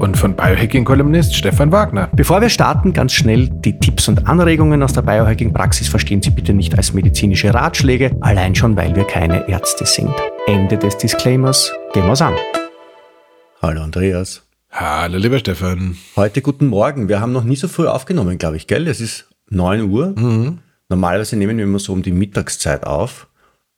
Und von Biohacking-Kolumnist Stefan Wagner. Bevor wir starten, ganz schnell die Tipps und Anregungen aus der Biohacking-Praxis verstehen Sie bitte nicht als medizinische Ratschläge, allein schon, weil wir keine Ärzte sind. Ende des Disclaimers. Gehen wir's an. Hallo Andreas. Hallo lieber Stefan. Heute guten Morgen. Wir haben noch nie so früh aufgenommen, glaube ich, gell? Es ist 9 Uhr. Mhm. Normalerweise nehmen wir immer so um die Mittagszeit auf.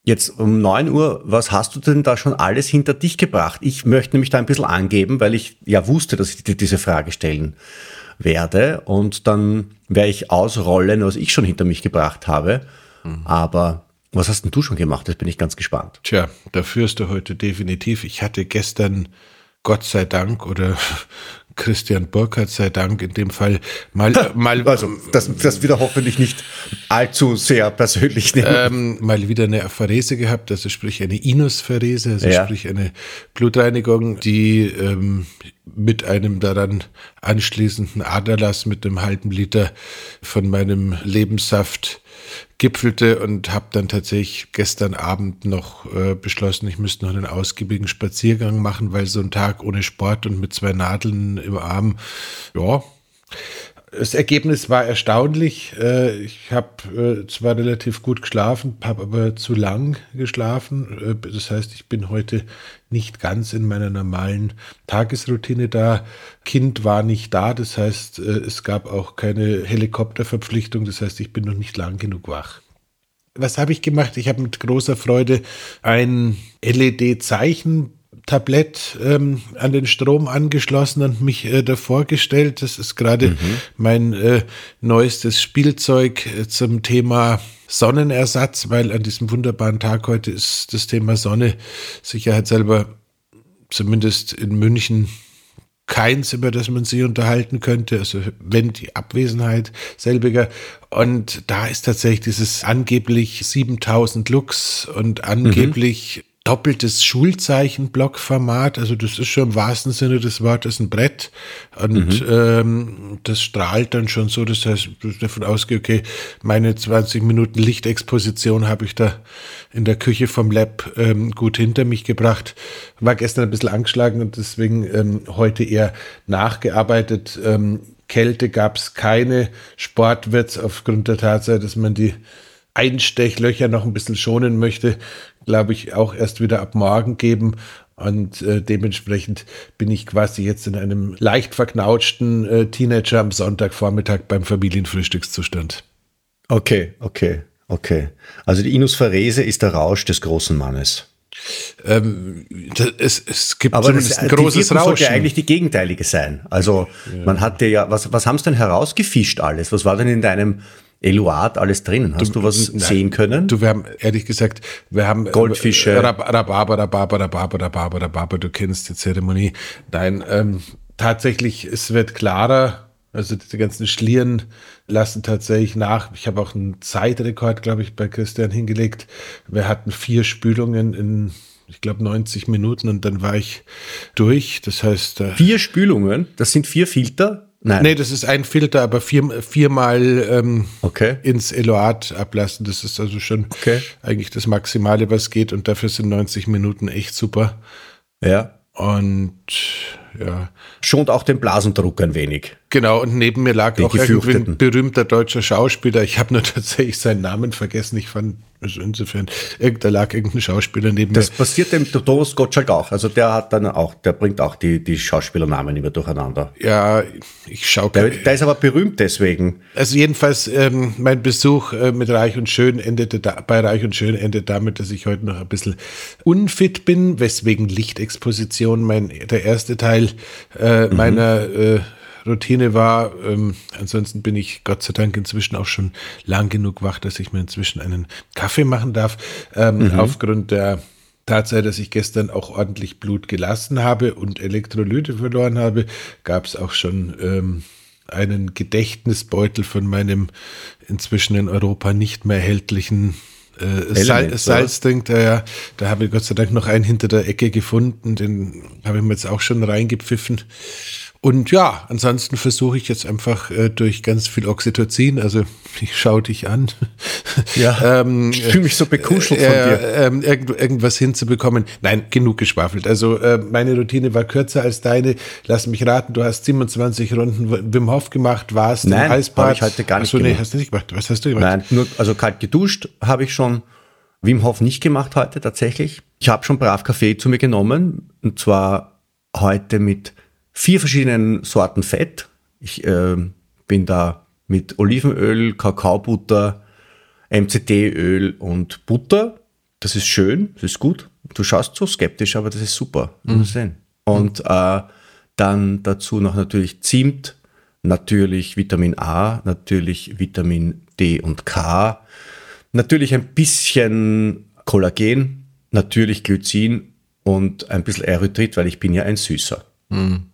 Jetzt um 9 Uhr, was hast du denn da schon alles hinter dich gebracht? Ich möchte nämlich da ein bisschen angeben, weil ich ja wusste, dass ich dir diese Frage stellen werde. Und dann werde ich ausrollen, was ich schon hinter mich gebracht habe. Mhm. Aber was hast denn du schon gemacht? Das bin ich ganz gespannt. Tja, da führst du heute definitiv. Ich hatte gestern Gott sei Dank oder Christian Burkhardt sei Dank in dem Fall mal mal also das, das wieder hoffentlich nicht allzu sehr persönlich nehmen. Ähm, mal wieder eine Apharese gehabt, also sprich eine Inuspharese, also ja. sprich eine Blutreinigung, die ähm, mit einem daran anschließenden Aderlass mit einem halben Liter von meinem Lebenssaft gipfelte und habe dann tatsächlich gestern Abend noch äh, beschlossen, ich müsste noch einen ausgiebigen Spaziergang machen, weil so ein Tag ohne Sport und mit zwei Nadeln im Arm, ja, das Ergebnis war erstaunlich. Äh, ich habe äh, zwar relativ gut geschlafen, habe aber zu lang geschlafen. Äh, das heißt, ich bin heute nicht ganz in meiner normalen Tagesroutine da. Kind war nicht da, das heißt, es gab auch keine Helikopterverpflichtung. Das heißt, ich bin noch nicht lang genug wach. Was habe ich gemacht? Ich habe mit großer Freude ein LED-Zeichen Tablett ähm, an den Strom angeschlossen und mich äh, davor gestellt. Das ist gerade mhm. mein äh, neuestes Spielzeug äh, zum Thema Sonnenersatz, weil an diesem wunderbaren Tag heute ist das Thema Sonne sicherheitshalber zumindest in München keins, über das man sich unterhalten könnte, also wenn die Abwesenheit selbiger. Und da ist tatsächlich dieses angeblich 7000 Lux und angeblich mhm doppeltes Schulzeichen-Blockformat. Also das ist schon im wahrsten Sinne des Wortes ein Brett. Und mhm. ähm, das strahlt dann schon so. Das heißt, davon ausgehe, okay, meine 20 Minuten Lichtexposition habe ich da in der Küche vom Lab ähm, gut hinter mich gebracht. War gestern ein bisschen angeschlagen und deswegen ähm, heute eher nachgearbeitet. Ähm, Kälte gab es keine. Sport wird aufgrund der Tatsache, dass man die Einstechlöcher noch ein bisschen schonen möchte, glaube ich, auch erst wieder ab morgen geben. Und äh, dementsprechend bin ich quasi jetzt in einem leicht verknautschten äh, Teenager am Sonntagvormittag beim Familienfrühstückszustand. Okay, okay, okay. Also die Inusferese ist der Rausch des großen Mannes. Ähm, es, es gibt Aber das, ein großes die Rauschen. sollte eigentlich die gegenteilige sein. Also ja. man hatte ja, was, was haben sie denn herausgefischt alles? Was war denn in deinem Eluard alles drin. Hast du, du was nein, sehen können? Du, wir haben, ehrlich gesagt, wir haben äh, Goldfische. Rhabarber, Rhabarber, Rhabarber, Rhabarber, Rhabarber, du kennst die Zeremonie. Nein, ähm, tatsächlich, es wird klarer. Also diese ganzen Schlieren lassen tatsächlich nach. Ich habe auch einen Zeitrekord, glaube ich, bei Christian hingelegt. Wir hatten vier Spülungen in ich glaube 90 Minuten und dann war ich durch. Das heißt. Äh, vier Spülungen? Das sind vier Filter? Nein. Nee, das ist ein Filter, aber vier, viermal ähm, okay. ins Eloat ablassen. Das ist also schon okay. eigentlich das Maximale, was geht. Und dafür sind 90 Minuten echt super. Ja. Und ja. Schont auch den Blasendruck ein wenig. Genau, und neben mir lag Die auch irgendwie ein berühmter deutscher Schauspieler. Ich habe nur tatsächlich seinen Namen vergessen. Ich fand, also insofern, da lag irgendein Schauspieler neben das mir. Das passiert dem Thomas Gottschalk auch. Also der hat dann auch, der bringt auch die, die Schauspielernamen immer durcheinander. Ja, ich schaue. Der, der, ist aber berühmt deswegen. Also jedenfalls, ähm, mein Besuch äh, mit Reich und Schön endete da, bei Reich und Schön endet damit, dass ich heute noch ein bisschen unfit bin, weswegen Lichtexposition mein, der erste Teil äh, mhm. meiner äh, Routine war. Ähm, ansonsten bin ich Gott sei Dank inzwischen auch schon lang genug wach, dass ich mir inzwischen einen Kaffee machen darf. Ähm, mhm. Aufgrund der Tatsache, dass ich gestern auch ordentlich Blut gelassen habe und Elektrolyte verloren habe, gab es auch schon ähm, einen Gedächtnisbeutel von meinem inzwischen in Europa nicht mehr erhältlichen äh, Sal Salzdrink, da, da habe ich Gott sei Dank noch einen hinter der Ecke gefunden, den habe ich mir jetzt auch schon reingepfiffen. Und ja, ansonsten versuche ich jetzt einfach äh, durch ganz viel Oxytocin, also ich schaue dich an. Ja, ähm, ich fühle mich so bekuschelt äh, von dir. Äh, irgend, irgendwas hinzubekommen. Nein, genug geschwafelt. Also äh, meine Routine war kürzer als deine. Lass mich raten, du hast 27 Runden Wim Hof gemacht, warst Nein, im Eisbad. Nein, ich heute gar nicht Achso, nee, hast du nicht gemacht. Was hast du gemacht? Nein, nur, also kalt geduscht habe ich schon. Wim Hof nicht gemacht heute tatsächlich. Ich habe schon brav Kaffee zu mir genommen und zwar heute mit vier verschiedenen Sorten Fett. Ich äh, bin da mit Olivenöl, Kakaobutter, MCT-Öl und Butter. Das ist schön, das ist gut. Du schaust so skeptisch, aber das ist super. Mhm. Und äh, dann dazu noch natürlich Zimt, natürlich Vitamin A, natürlich Vitamin D und K, natürlich ein bisschen Kollagen, natürlich Glycin und ein bisschen Erythrit, weil ich bin ja ein Süßer. Mhm.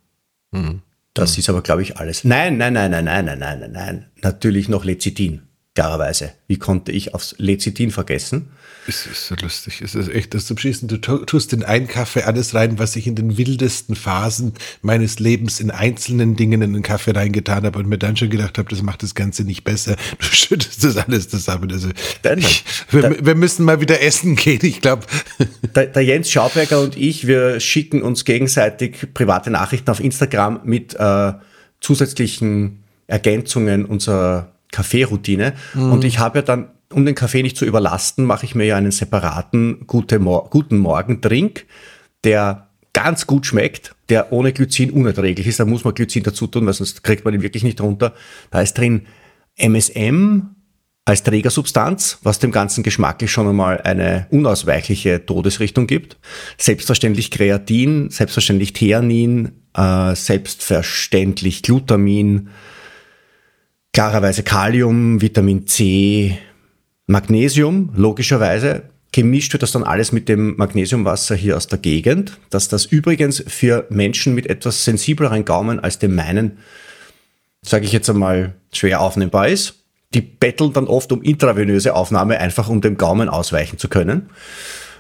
Hm. Das hm. ist aber, glaube ich, alles. Nein, nein, nein, nein, nein, nein, nein, nein, nein. Natürlich noch Lecithin, klarerweise. Wie konnte ich aufs Lecithin vergessen? Es ist so lustig. Es ist echt das zum Schießen. Du tust in einen Kaffee alles rein, was ich in den wildesten Phasen meines Lebens in einzelnen Dingen in den Kaffee reingetan habe und mir dann schon gedacht habe, das macht das Ganze nicht besser. Du schüttest das alles zusammen. Also ich, wir, wir, müssen mal wieder essen gehen, ich glaube. Der, der, Jens Schauberger und ich, wir schicken uns gegenseitig private Nachrichten auf Instagram mit äh, zusätzlichen Ergänzungen unserer Kaffeeroutine. Mhm. Und ich habe ja dann um den Kaffee nicht zu überlasten, mache ich mir ja einen separaten Gute Mor Guten Morgen-Drink, der ganz gut schmeckt, der ohne Glycin unerträglich ist. Da muss man Glycin dazu tun, weil sonst kriegt man ihn wirklich nicht runter. Da ist drin MSM als Trägersubstanz, was dem ganzen geschmacklich schon einmal eine unausweichliche Todesrichtung gibt. Selbstverständlich Kreatin, selbstverständlich Theanin, äh, selbstverständlich Glutamin, klarerweise Kalium, Vitamin C, Magnesium, logischerweise. Gemischt wird das dann alles mit dem Magnesiumwasser hier aus der Gegend, dass das übrigens für Menschen mit etwas sensibleren Gaumen als dem meinen, sage ich jetzt einmal, schwer aufnehmbar ist. Die betteln dann oft um intravenöse Aufnahme, einfach um dem Gaumen ausweichen zu können.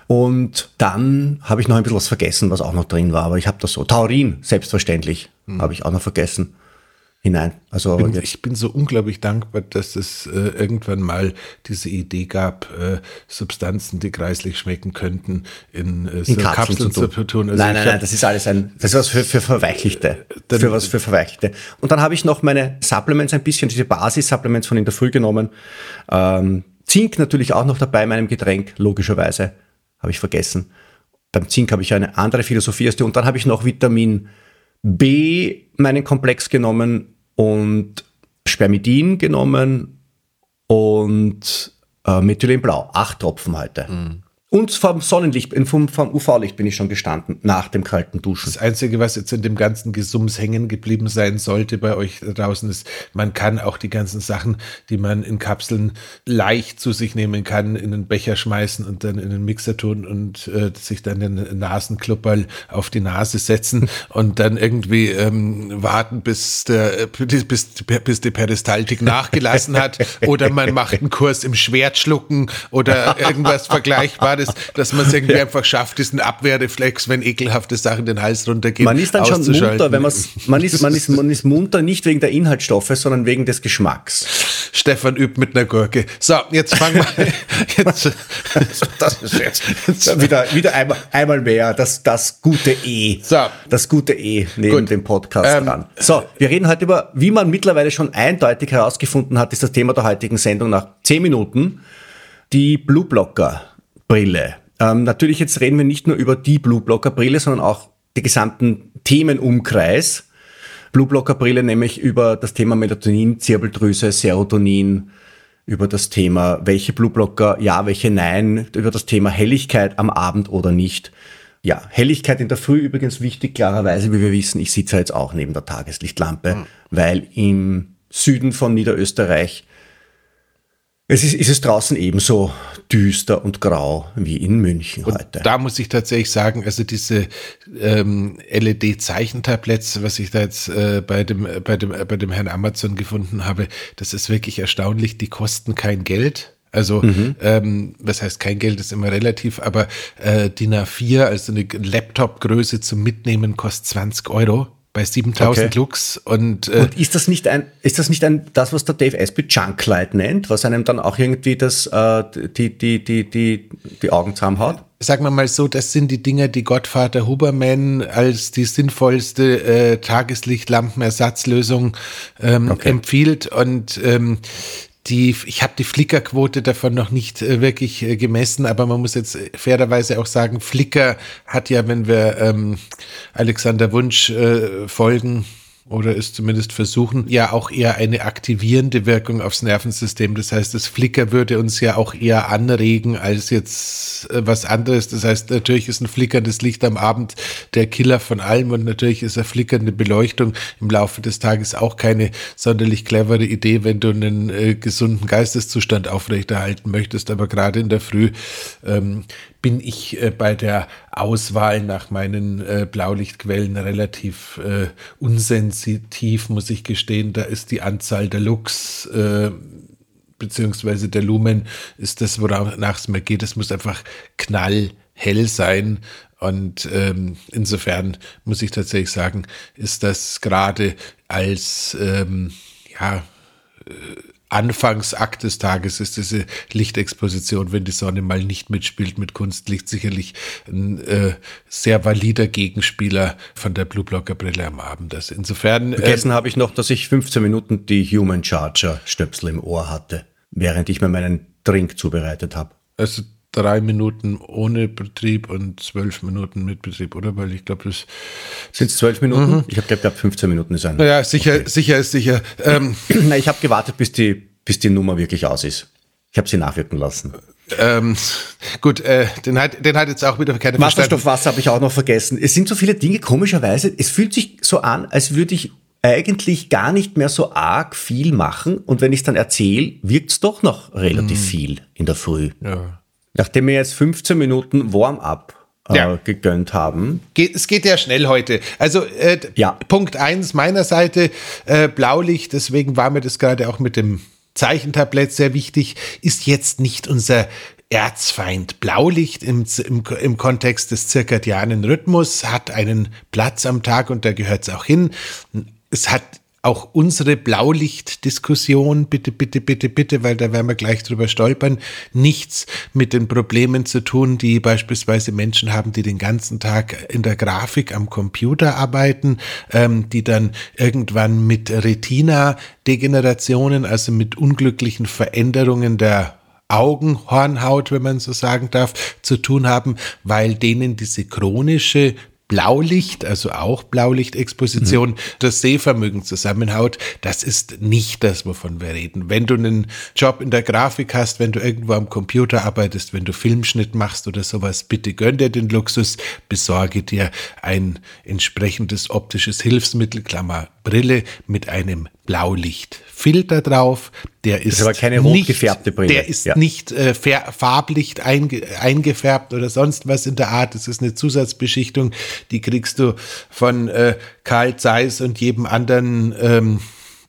Und dann habe ich noch ein bisschen was vergessen, was auch noch drin war, aber ich habe das so. Taurin, selbstverständlich, mhm. habe ich auch noch vergessen hinein. Also bin, ich bin so unglaublich dankbar, dass es äh, irgendwann mal diese Idee gab, äh, Substanzen, die kreislich schmecken könnten, in, äh, so in Kapseln, Kapseln zu, zu tun. Also nein, nein, nein, das ist alles ein, das ist was für, für Verweichlichte. Dann, für was für Verweichlichte. Und dann habe ich noch meine Supplements ein bisschen, diese Basis-Supplements von in der Früh genommen. Ähm, Zink natürlich auch noch dabei in meinem Getränk, logischerweise. Habe ich vergessen. Beim Zink habe ich eine andere Philosophie als die. Und dann habe ich noch Vitamin B meinen Komplex genommen und Spermidin genommen und äh, Methylenblau. Acht Tropfen heute. Mhm. Und vom Sonnenlicht, vom, vom UV-Licht bin ich schon gestanden, nach dem kalten Duschen. Das Einzige, was jetzt in dem ganzen Gesums hängen geblieben sein sollte bei euch draußen, ist, man kann auch die ganzen Sachen, die man in Kapseln leicht zu sich nehmen kann, in einen Becher schmeißen und dann in den Mixer tun und äh, sich dann den Nasenklupperl auf die Nase setzen und dann irgendwie ähm, warten, bis, der, bis, bis die Peristaltik nachgelassen hat. Oder man macht einen Kurs im Schwertschlucken oder irgendwas Vergleichbares das, dass man es irgendwie ja. einfach schafft, diesen Abwehrreflex, wenn ekelhafte Sachen den Hals runtergehen. Man ist dann schon munter, wenn man man ist, man ist, man ist munter nicht wegen der Inhaltsstoffe, sondern wegen des Geschmacks. Stefan übt mit einer Gurke. So, jetzt fangen wir. Jetzt, das ist jetzt, jetzt wieder, wieder einmal, einmal mehr das, das gute E. So. Das gute E neben Gut. dem Podcast ähm, dran. So, wir reden heute über, wie man mittlerweile schon eindeutig herausgefunden hat, ist das Thema der heutigen Sendung nach zehn Minuten. Die Blue Blocker. Brille. Ähm, natürlich jetzt reden wir nicht nur über die Blue Blocker Brille, sondern auch den gesamten Themenumkreis. Blue Blocker Brille nämlich über das Thema Melatonin, Zirbeldrüse, Serotonin, über das Thema, welche Blue Blocker ja, welche nein, über das Thema Helligkeit am Abend oder nicht. Ja, Helligkeit in der Früh übrigens wichtig, klarerweise, wie wir wissen, ich sitze jetzt auch neben der Tageslichtlampe, mhm. weil im Süden von Niederösterreich es ist, ist es draußen ebenso düster und grau wie in München und heute. Da muss ich tatsächlich sagen, also diese ähm, LED-Zeichentabletts, was ich da jetzt äh, bei, dem, bei, dem, bei dem Herrn Amazon gefunden habe, das ist wirklich erstaunlich. Die kosten kein Geld. Also, mhm. ähm, was heißt kein Geld, ist immer relativ, aber äh, DIN A4, also eine Laptop-Größe zum Mitnehmen, kostet 20 Euro bei 7000 okay. Lux. Und, äh, und ist das nicht ein, ist das nicht ein, das, was der Dave Asprey Junklight nennt, was einem dann auch irgendwie das, äh, die, die, die, die, die Augen zusammenhaut? Sagen wir mal so, das sind die Dinger, die Gottvater Huberman als die sinnvollste äh, Tageslichtlampenersatzlösung ähm, okay. empfiehlt. Und ähm, die, ich habe die Flickerquote davon noch nicht äh, wirklich äh, gemessen, aber man muss jetzt fairerweise auch sagen, Flickr hat ja, wenn wir ähm, Alexander Wunsch äh, folgen, oder es zumindest versuchen, ja auch eher eine aktivierende Wirkung aufs Nervensystem. Das heißt, das Flicker würde uns ja auch eher anregen als jetzt äh, was anderes. Das heißt, natürlich ist ein flickerndes Licht am Abend der Killer von allem und natürlich ist eine flickernde Beleuchtung im Laufe des Tages auch keine sonderlich clevere Idee, wenn du einen äh, gesunden Geisteszustand aufrechterhalten möchtest. Aber gerade in der Früh ähm, bin ich äh, bei der Auswahl nach meinen äh, Blaulichtquellen relativ äh, unsensitiv, muss ich gestehen. Da ist die Anzahl der Lux äh, beziehungsweise der Lumen ist das, worauf es mir geht. Es muss einfach knallhell sein. Und ähm, insofern muss ich tatsächlich sagen, ist das gerade als ähm, ja, äh, Anfangsakt des Tages ist diese Lichtexposition, wenn die Sonne mal nicht mitspielt mit Kunstlicht, sicherlich ein äh, sehr valider Gegenspieler von der Blue Blocker Brille am Abend. Also insofern. Äh, Vergessen äh, habe ich noch, dass ich 15 Minuten die Human Charger Stöpsel im Ohr hatte, während ich mir meinen Drink zubereitet habe. Also drei Minuten ohne Betrieb und zwölf Minuten mit Betrieb, oder? Weil ich glaube, das sind zwölf Minuten. Mhm. Ich habe geglaubt, 15 Minuten ist ein. Naja, sicher, okay. sicher ist sicher. Ähm, Na, ich habe gewartet, bis die, bis die Nummer wirklich aus ist. Ich habe sie nachwirken lassen. Ähm, gut, äh, den, hat, den hat jetzt auch wieder keine Wasserstoffwasser habe ich auch noch vergessen. Es sind so viele Dinge, komischerweise. Es fühlt sich so an, als würde ich eigentlich gar nicht mehr so arg viel machen. Und wenn ich es dann erzähle, wirkt es doch noch relativ mhm. viel in der Früh. Ja. Nachdem wir jetzt 15 Minuten Warm-up äh, ja. gegönnt haben. Geht, es geht ja schnell heute. Also äh, ja. Punkt 1 meiner Seite, äh, Blaulicht, deswegen war mir das gerade auch mit dem Zeichentablett sehr wichtig, ist jetzt nicht unser Erzfeind. Blaulicht im, im, im Kontext des zirkadianen Rhythmus hat einen Platz am Tag und da gehört es auch hin. Es hat auch unsere Blaulichtdiskussion, bitte, bitte, bitte, bitte, weil da werden wir gleich drüber stolpern, nichts mit den Problemen zu tun, die beispielsweise Menschen haben, die den ganzen Tag in der Grafik am Computer arbeiten, ähm, die dann irgendwann mit Retina-Degenerationen, also mit unglücklichen Veränderungen der Augenhornhaut, wenn man so sagen darf, zu tun haben, weil denen diese chronische Blaulicht, also auch Blaulichtexposition, mhm. das Sehvermögen zusammenhaut, das ist nicht das, wovon wir reden. Wenn du einen Job in der Grafik hast, wenn du irgendwo am Computer arbeitest, wenn du Filmschnitt machst oder sowas, bitte gönn dir den Luxus, besorge dir ein entsprechendes optisches Hilfsmittel, Klammer Brille mit einem Blaulichtfilter drauf. Der ist, ist aber keine rot gefärbte Brille. Der ist ja. nicht äh, farblicht einge, eingefärbt oder sonst was in der Art. Das ist eine Zusatzbeschichtung, die kriegst du von äh, Karl Zeiss und jedem anderen ähm,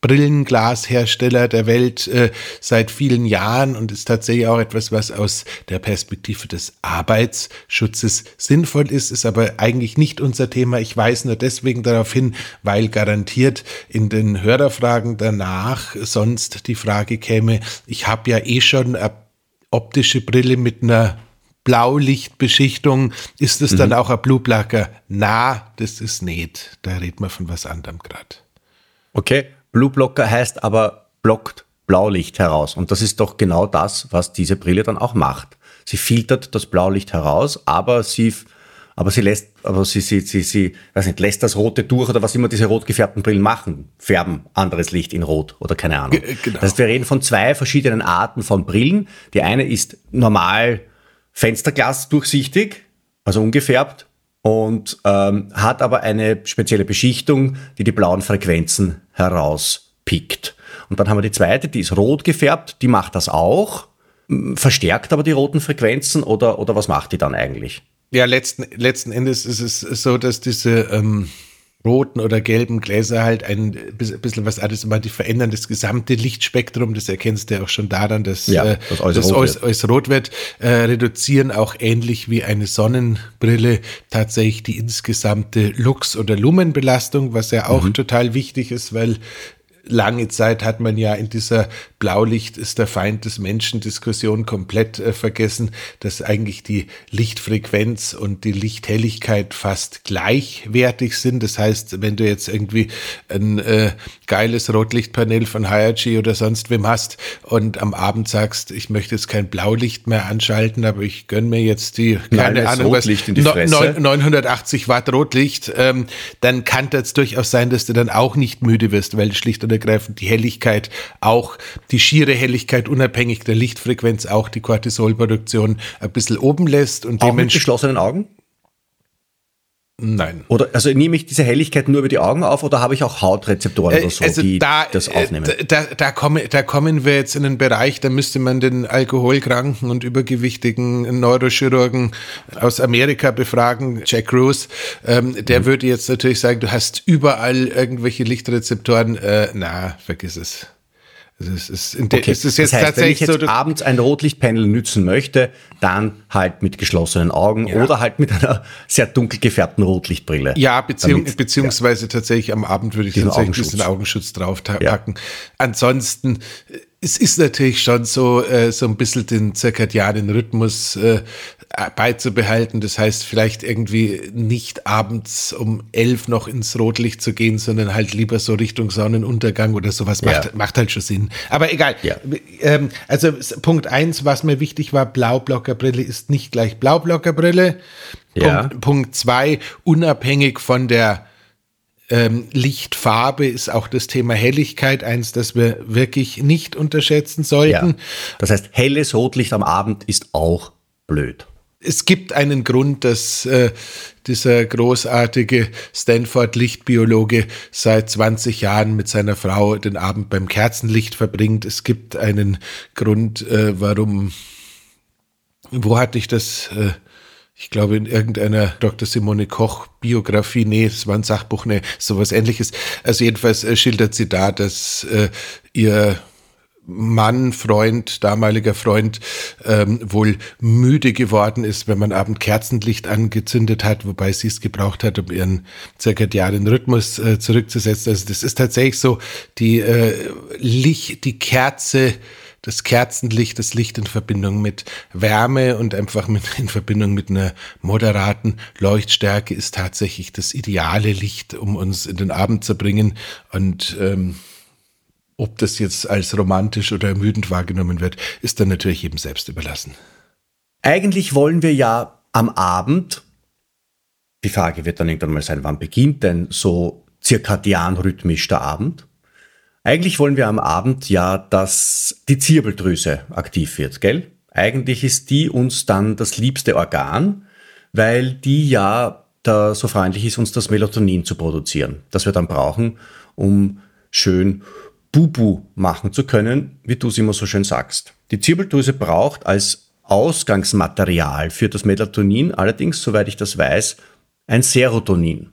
Brillenglashersteller der Welt äh, seit vielen Jahren und ist tatsächlich auch etwas, was aus der Perspektive des Arbeitsschutzes sinnvoll ist, ist aber eigentlich nicht unser Thema. Ich weise nur deswegen darauf hin, weil garantiert in den Hörerfragen danach sonst die Frage käme, ich habe ja eh schon eine optische Brille mit einer Blaulichtbeschichtung, ist es mhm. dann auch ein Blue? Na, das ist nicht. Da redet man von was anderem gerade. Okay, Blue Blocker heißt aber blockt Blaulicht heraus. Und das ist doch genau das, was diese Brille dann auch macht. Sie filtert das Blaulicht heraus, aber sie, aber sie lässt, aber sie, sie, sie, sie, weiß nicht, lässt das Rote durch oder was immer diese rot gefärbten Brillen machen. Färben anderes Licht in Rot oder keine Ahnung. G genau. Das heißt, wir reden von zwei verschiedenen Arten von Brillen. Die eine ist normal Fensterglas durchsichtig, also ungefärbt und ähm, hat aber eine spezielle Beschichtung, die die blauen Frequenzen herauspickt. Und dann haben wir die zweite, die ist rot gefärbt, die macht das auch, verstärkt aber die roten Frequenzen oder, oder was macht die dann eigentlich? Ja, letzten, letzten Endes ist es so, dass diese ähm, roten oder gelben Gläser halt ein bisschen was anderes, aber die verändern das gesamte Lichtspektrum, das erkennst du ja auch schon daran, dass ja, äh, das alles, das rot, rot wird, äh, reduzieren auch ähnlich wie eine Sonnenbrille tatsächlich die insgesamte Lux- oder Lumenbelastung, was ja auch mhm. total wichtig ist, weil lange Zeit hat man ja in dieser Blaulicht ist der Feind des Menschen Diskussion komplett äh, vergessen, dass eigentlich die Lichtfrequenz und die Lichthelligkeit fast gleichwertig sind. Das heißt, wenn du jetzt irgendwie ein äh, geiles Rotlichtpanel von Hayachi oder sonst wem hast und am Abend sagst, ich möchte jetzt kein Blaulicht mehr anschalten, aber ich gönn mir jetzt die, keine Nein, Ahnung, was, no, 980 Watt Rotlicht, ähm, dann kann das durchaus sein, dass du dann auch nicht müde wirst, weil schlicht und ergreifend die Helligkeit auch die schiere Helligkeit unabhängig der Lichtfrequenz auch die Cortisolproduktion ein bisschen oben lässt und auch mit geschlossenen Augen? Nein. Oder also nehme ich diese Helligkeit nur über die Augen auf oder habe ich auch Hautrezeptoren äh, oder so, also die da, das äh, aufnehmen? Da, da, da, komme, da kommen wir jetzt in einen Bereich, da müsste man den alkoholkranken und übergewichtigen Neurochirurgen aus Amerika befragen, Jack Rose. Ähm, der mhm. würde jetzt natürlich sagen, du hast überall irgendwelche Lichtrezeptoren. Äh, na, vergiss es. Also es ist, in okay. ist es jetzt das heißt, tatsächlich wenn ich jetzt so, abends ein Rotlichtpanel nützen möchte, dann halt mit geschlossenen Augen ja. oder halt mit einer sehr dunkel gefärbten Rotlichtbrille. Ja, beziehung, damit, beziehungsweise ja. tatsächlich am Abend würde ich tatsächlich Augenschutz. diesen Augenschutz draufpacken. Ja. Ansonsten es ist natürlich schon so, äh, so ein bisschen den zirkadianen Rhythmus äh, beizubehalten. Das heißt, vielleicht irgendwie nicht abends um elf noch ins Rotlicht zu gehen, sondern halt lieber so Richtung Sonnenuntergang oder sowas. Macht, ja. macht halt schon Sinn. Aber egal. Ja. Ähm, also Punkt eins, was mir wichtig war, Blaublockerbrille ist nicht gleich Blaublockerbrille. Ja. Punkt, Punkt zwei, unabhängig von der ähm, Lichtfarbe ist auch das Thema Helligkeit eins, das wir wirklich nicht unterschätzen sollten. Ja. Das heißt, helles Rotlicht am Abend ist auch blöd es gibt einen Grund, dass äh, dieser großartige Stanford-Lichtbiologe seit 20 Jahren mit seiner Frau den Abend beim Kerzenlicht verbringt. Es gibt einen Grund, äh, warum, wo hatte ich das? Äh, ich glaube, in irgendeiner Dr. Simone Koch Biografie, nee, es war ein Sachbuch, nee, sowas ähnliches. Also jedenfalls äh, schildert sie da, dass äh, ihr Mann, Freund, damaliger Freund, ähm, wohl müde geworden ist, wenn man Abend Kerzenlicht angezündet hat, wobei sie es gebraucht hat, um ihren zirkadianen Rhythmus äh, zurückzusetzen. Also das ist tatsächlich so, die äh, Licht, die Kerze, das Kerzenlicht, das Licht in Verbindung mit Wärme und einfach mit, in Verbindung mit einer moderaten Leuchtstärke ist tatsächlich das ideale Licht, um uns in den Abend zu bringen. Und ähm, ob das jetzt als romantisch oder ermüdend wahrgenommen wird, ist dann natürlich jedem selbst überlassen. Eigentlich wollen wir ja am Abend, die Frage wird dann irgendwann mal sein, wann beginnt denn so zirkadian rhythmisch der Abend? Eigentlich wollen wir am Abend ja, dass die Zirbeldrüse aktiv wird, gell? Eigentlich ist die uns dann das liebste Organ, weil die ja da so freundlich ist, uns das Melatonin zu produzieren, das wir dann brauchen, um schön Bubu machen zu können, wie du es immer so schön sagst. Die Zirbeldrüse braucht als Ausgangsmaterial für das Melatonin allerdings, soweit ich das weiß, ein Serotonin.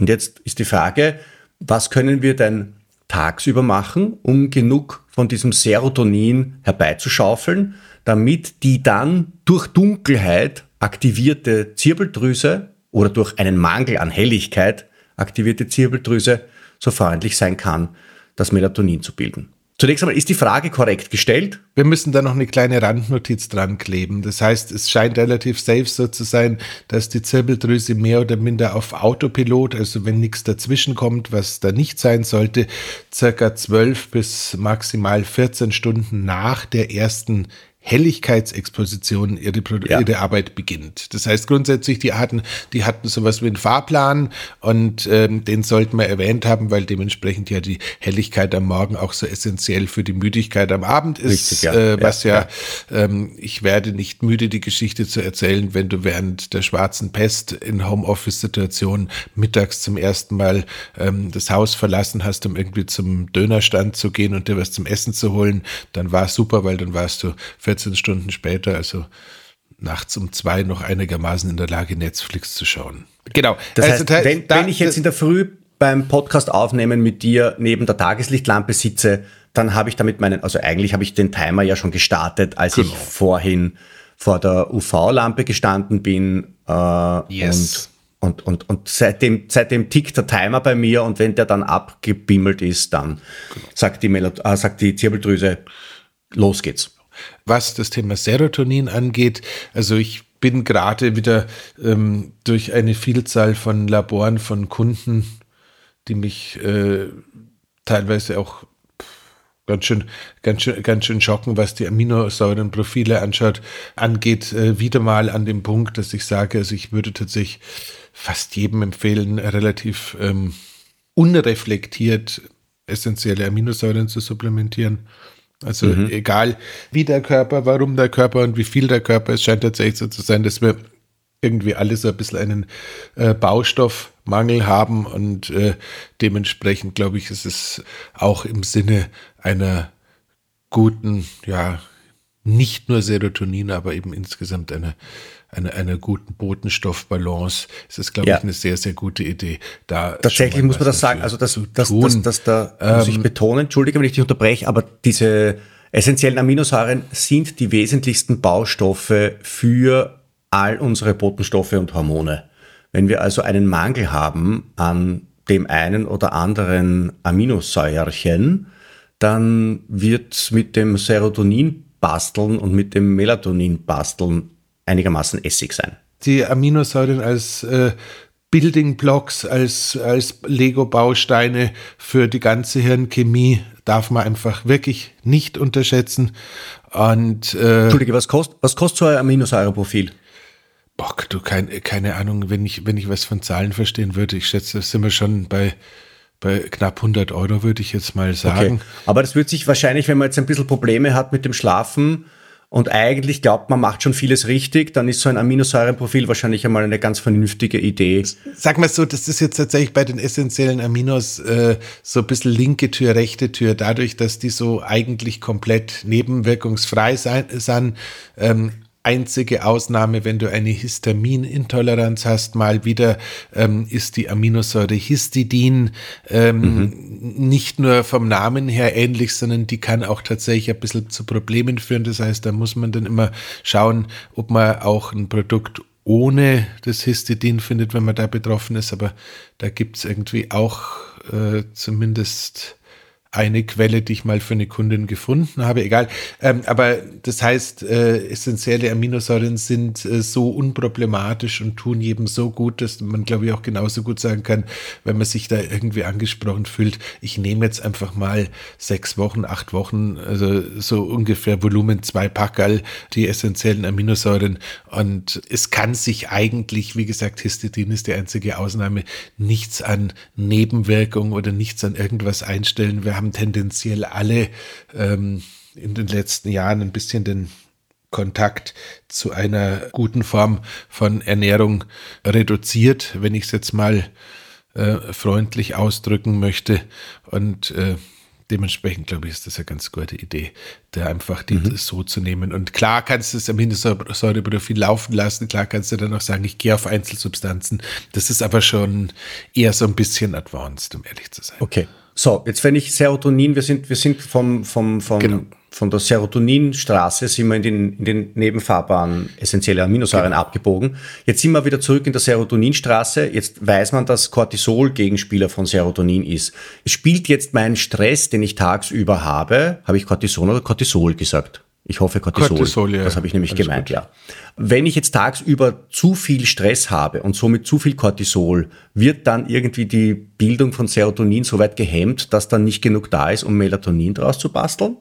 Und jetzt ist die Frage, was können wir denn tagsüber machen, um genug von diesem Serotonin herbeizuschaufeln, damit die dann durch Dunkelheit aktivierte Zirbeldrüse oder durch einen Mangel an Helligkeit aktivierte Zirbeldrüse so freundlich sein kann, das Melatonin zu bilden. Zunächst einmal ist die Frage korrekt gestellt. Wir müssen da noch eine kleine Randnotiz dran kleben. Das heißt, es scheint relativ safe so zu sein, dass die Zirbeldrüse mehr oder minder auf Autopilot, also wenn nichts dazwischen kommt, was da nicht sein sollte, circa 12 bis maximal 14 Stunden nach der ersten Helligkeitsexposition ihre, ja. ihre Arbeit beginnt. Das heißt grundsätzlich, die hatten, die hatten sowas wie einen Fahrplan und ähm, den sollten wir erwähnt haben, weil dementsprechend ja die Helligkeit am Morgen auch so essentiell für die Müdigkeit am Abend ist. Richtig, ja. Äh, was ja, ja ähm, ich werde nicht müde, die Geschichte zu erzählen, wenn du während der schwarzen Pest in Homeoffice-Situationen mittags zum ersten Mal ähm, das Haus verlassen hast, um irgendwie zum Dönerstand zu gehen und dir was zum Essen zu holen, dann war es super, weil dann warst du für 14 Stunden später, also nachts um zwei noch einigermaßen in der Lage, Netflix zu schauen. Genau. Das also, heißt, wenn, da, wenn ich jetzt in der Früh beim Podcast aufnehmen mit dir neben der Tageslichtlampe sitze, dann habe ich damit meinen, also eigentlich habe ich den Timer ja schon gestartet, als genau. ich vorhin vor der UV-Lampe gestanden bin. Äh, yes. Und, und, und, und seitdem, seitdem tickt der Timer bei mir und wenn der dann abgebimmelt ist, dann genau. sagt, die Melod äh, sagt die Zirbeldrüse, los geht's. Was das Thema Serotonin angeht, also ich bin gerade wieder ähm, durch eine Vielzahl von Laboren von Kunden, die mich äh, teilweise auch ganz schön, ganz schön, ganz schön schocken, was die Aminosäurenprofile anschaut, angeht, äh, wieder mal an dem Punkt, dass ich sage, also ich würde tatsächlich fast jedem empfehlen, relativ ähm, unreflektiert essentielle Aminosäuren zu supplementieren. Also mhm. egal wie der Körper, warum der Körper und wie viel der Körper, es scheint tatsächlich so zu sein, dass wir irgendwie alle so ein bisschen einen äh, Baustoffmangel haben und äh, dementsprechend glaube ich, ist es auch im Sinne einer guten, ja, nicht nur Serotonin, aber eben insgesamt einer eine, einer guten Botenstoffbalance. Es ist, glaube ja. ich, eine sehr, sehr gute Idee. Da Tatsächlich muss man das sagen, also das, das, das, das, da ähm, muss ich ähm, betonen, entschuldige, wenn ich dich unterbreche, aber diese essentiellen Aminosäuren sind die wesentlichsten Baustoffe für all unsere Botenstoffe und Hormone. Wenn wir also einen Mangel haben an dem einen oder anderen Aminosäuerchen, dann wird mit dem Serotonin basteln und mit dem Melatonin basteln einigermaßen Essig sein. Die Aminosäuren als äh, Building Blocks, als, als Lego-Bausteine für die ganze Hirnchemie darf man einfach wirklich nicht unterschätzen. Und, äh, Entschuldige, was kostet, was kostet so ein Aminosäureprofil? Bock, du, keine, keine Ahnung, wenn ich, wenn ich was von Zahlen verstehen würde. Ich schätze, sind wir schon bei, bei knapp 100 Euro, würde ich jetzt mal sagen. Okay. Aber das wird sich wahrscheinlich, wenn man jetzt ein bisschen Probleme hat mit dem Schlafen und eigentlich glaubt, man macht schon vieles richtig, dann ist so ein Aminosäurenprofil wahrscheinlich einmal eine ganz vernünftige Idee. Sag mal so, das ist jetzt tatsächlich bei den essentiellen Aminos äh, so ein bisschen linke Tür, rechte Tür, dadurch, dass die so eigentlich komplett nebenwirkungsfrei sein, sind. Ähm, einzige Ausnahme, wenn du eine Histaminintoleranz hast, mal wieder ähm, ist die Aminosäure Histidin ähm, mhm. nicht nur vom Namen her ähnlich, sondern die kann auch tatsächlich ein bisschen zu Problemen führen. Das heißt, da muss man dann immer schauen, ob man auch ein Produkt ohne das Histidin findet, wenn man da betroffen ist. Aber da gibt es irgendwie auch äh, zumindest eine Quelle, die ich mal für eine Kundin gefunden habe, egal. Ähm, aber das heißt, äh, essentielle Aminosäuren sind äh, so unproblematisch und tun jedem so gut, dass man, glaube ich, auch genauso gut sagen kann, wenn man sich da irgendwie angesprochen fühlt, ich nehme jetzt einfach mal sechs Wochen, acht Wochen, also so ungefähr Volumen zwei Packerl, die essentiellen Aminosäuren. Und es kann sich eigentlich, wie gesagt, Histidin ist die einzige Ausnahme, nichts an Nebenwirkungen oder nichts an irgendwas einstellen. Wir haben haben tendenziell alle ähm, in den letzten Jahren ein bisschen den Kontakt zu einer guten Form von Ernährung reduziert, wenn ich es jetzt mal äh, freundlich ausdrücken möchte. Und äh, dementsprechend, glaube ich, ist das eine ganz gute Idee, da einfach die mhm. so zu nehmen. Und klar kannst du es am Aminosäureprofil laufen lassen. Klar kannst du dann auch sagen, ich gehe auf Einzelsubstanzen. Das ist aber schon eher so ein bisschen advanced, um ehrlich zu sein. Okay. So, jetzt wenn ich Serotonin, wir sind, wir sind vom, vom, vom, genau. von der Serotoninstraße sind wir in den, in den Nebenfahrbahnen essentielle Aminosäuren genau. abgebogen. Jetzt sind wir wieder zurück in der Serotoninstraße. Jetzt weiß man, dass Cortisol Gegenspieler von Serotonin ist. Es spielt jetzt mein Stress, den ich tagsüber habe, habe ich Cortison oder Cortisol gesagt? Ich hoffe Cortisol. Cortisol ja. Das habe ich nämlich Alles gemeint, gut. ja. Wenn ich jetzt tagsüber zu viel Stress habe und somit zu viel Cortisol, wird dann irgendwie die Bildung von Serotonin so weit gehemmt, dass dann nicht genug da ist, um Melatonin draus zu basteln?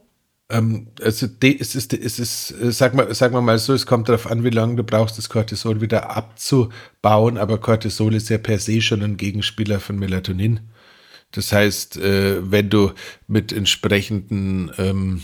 Ähm, also es ist, es ist, äh, sag mal, sag mal mal so, es kommt darauf an, wie lange du brauchst, das Cortisol wieder abzubauen, aber Cortisol ist ja per se schon ein Gegenspieler von Melatonin. Das heißt, äh, wenn du mit entsprechenden ähm,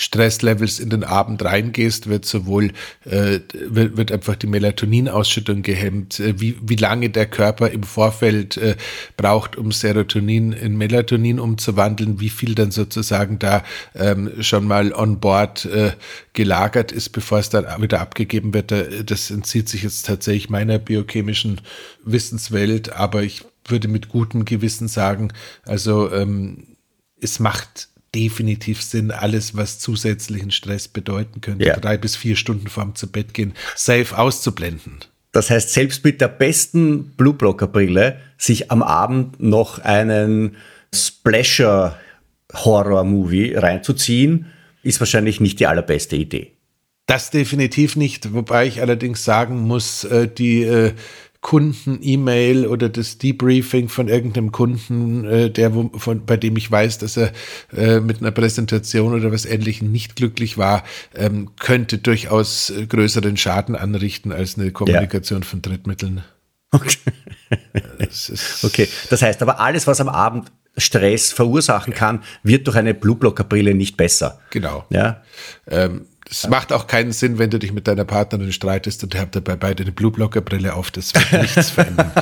Stresslevels in den Abend reingehst, wird sowohl äh, wird, wird einfach die Melatoninausschüttung gehemmt, äh, wie, wie lange der Körper im Vorfeld äh, braucht, um Serotonin in Melatonin umzuwandeln, wie viel dann sozusagen da ähm, schon mal on board äh, gelagert ist, bevor es dann wieder abgegeben wird. Das entzieht sich jetzt tatsächlich meiner biochemischen Wissenswelt, aber ich würde mit gutem Gewissen sagen, also ähm, es macht definitiv Sinn, alles, was zusätzlichen Stress bedeuten könnte, ja. drei bis vier Stunden vorm zu Bett gehen, safe auszublenden. Das heißt, selbst mit der besten Blueblocker-Brille sich am Abend noch einen Splasher-Horror-Movie reinzuziehen, ist wahrscheinlich nicht die allerbeste Idee. Das definitiv nicht, wobei ich allerdings sagen muss, äh, die äh, Kunden-E-Mail oder das Debriefing von irgendeinem Kunden, äh, der wo, von, bei dem ich weiß, dass er äh, mit einer Präsentation oder was Ähnlichem nicht glücklich war, ähm, könnte durchaus äh, größeren Schaden anrichten als eine Kommunikation ja. von Drittmitteln. Okay. Das okay, das heißt aber alles, was am Abend Stress verursachen kann, wird durch eine Blueblocker-Brille nicht besser. Genau. Ja. Ähm, es macht auch keinen Sinn, wenn du dich mit deiner Partnerin streitest und ihr habt dabei beide eine Blueblocker-Brille auf. Das wird nichts verändern.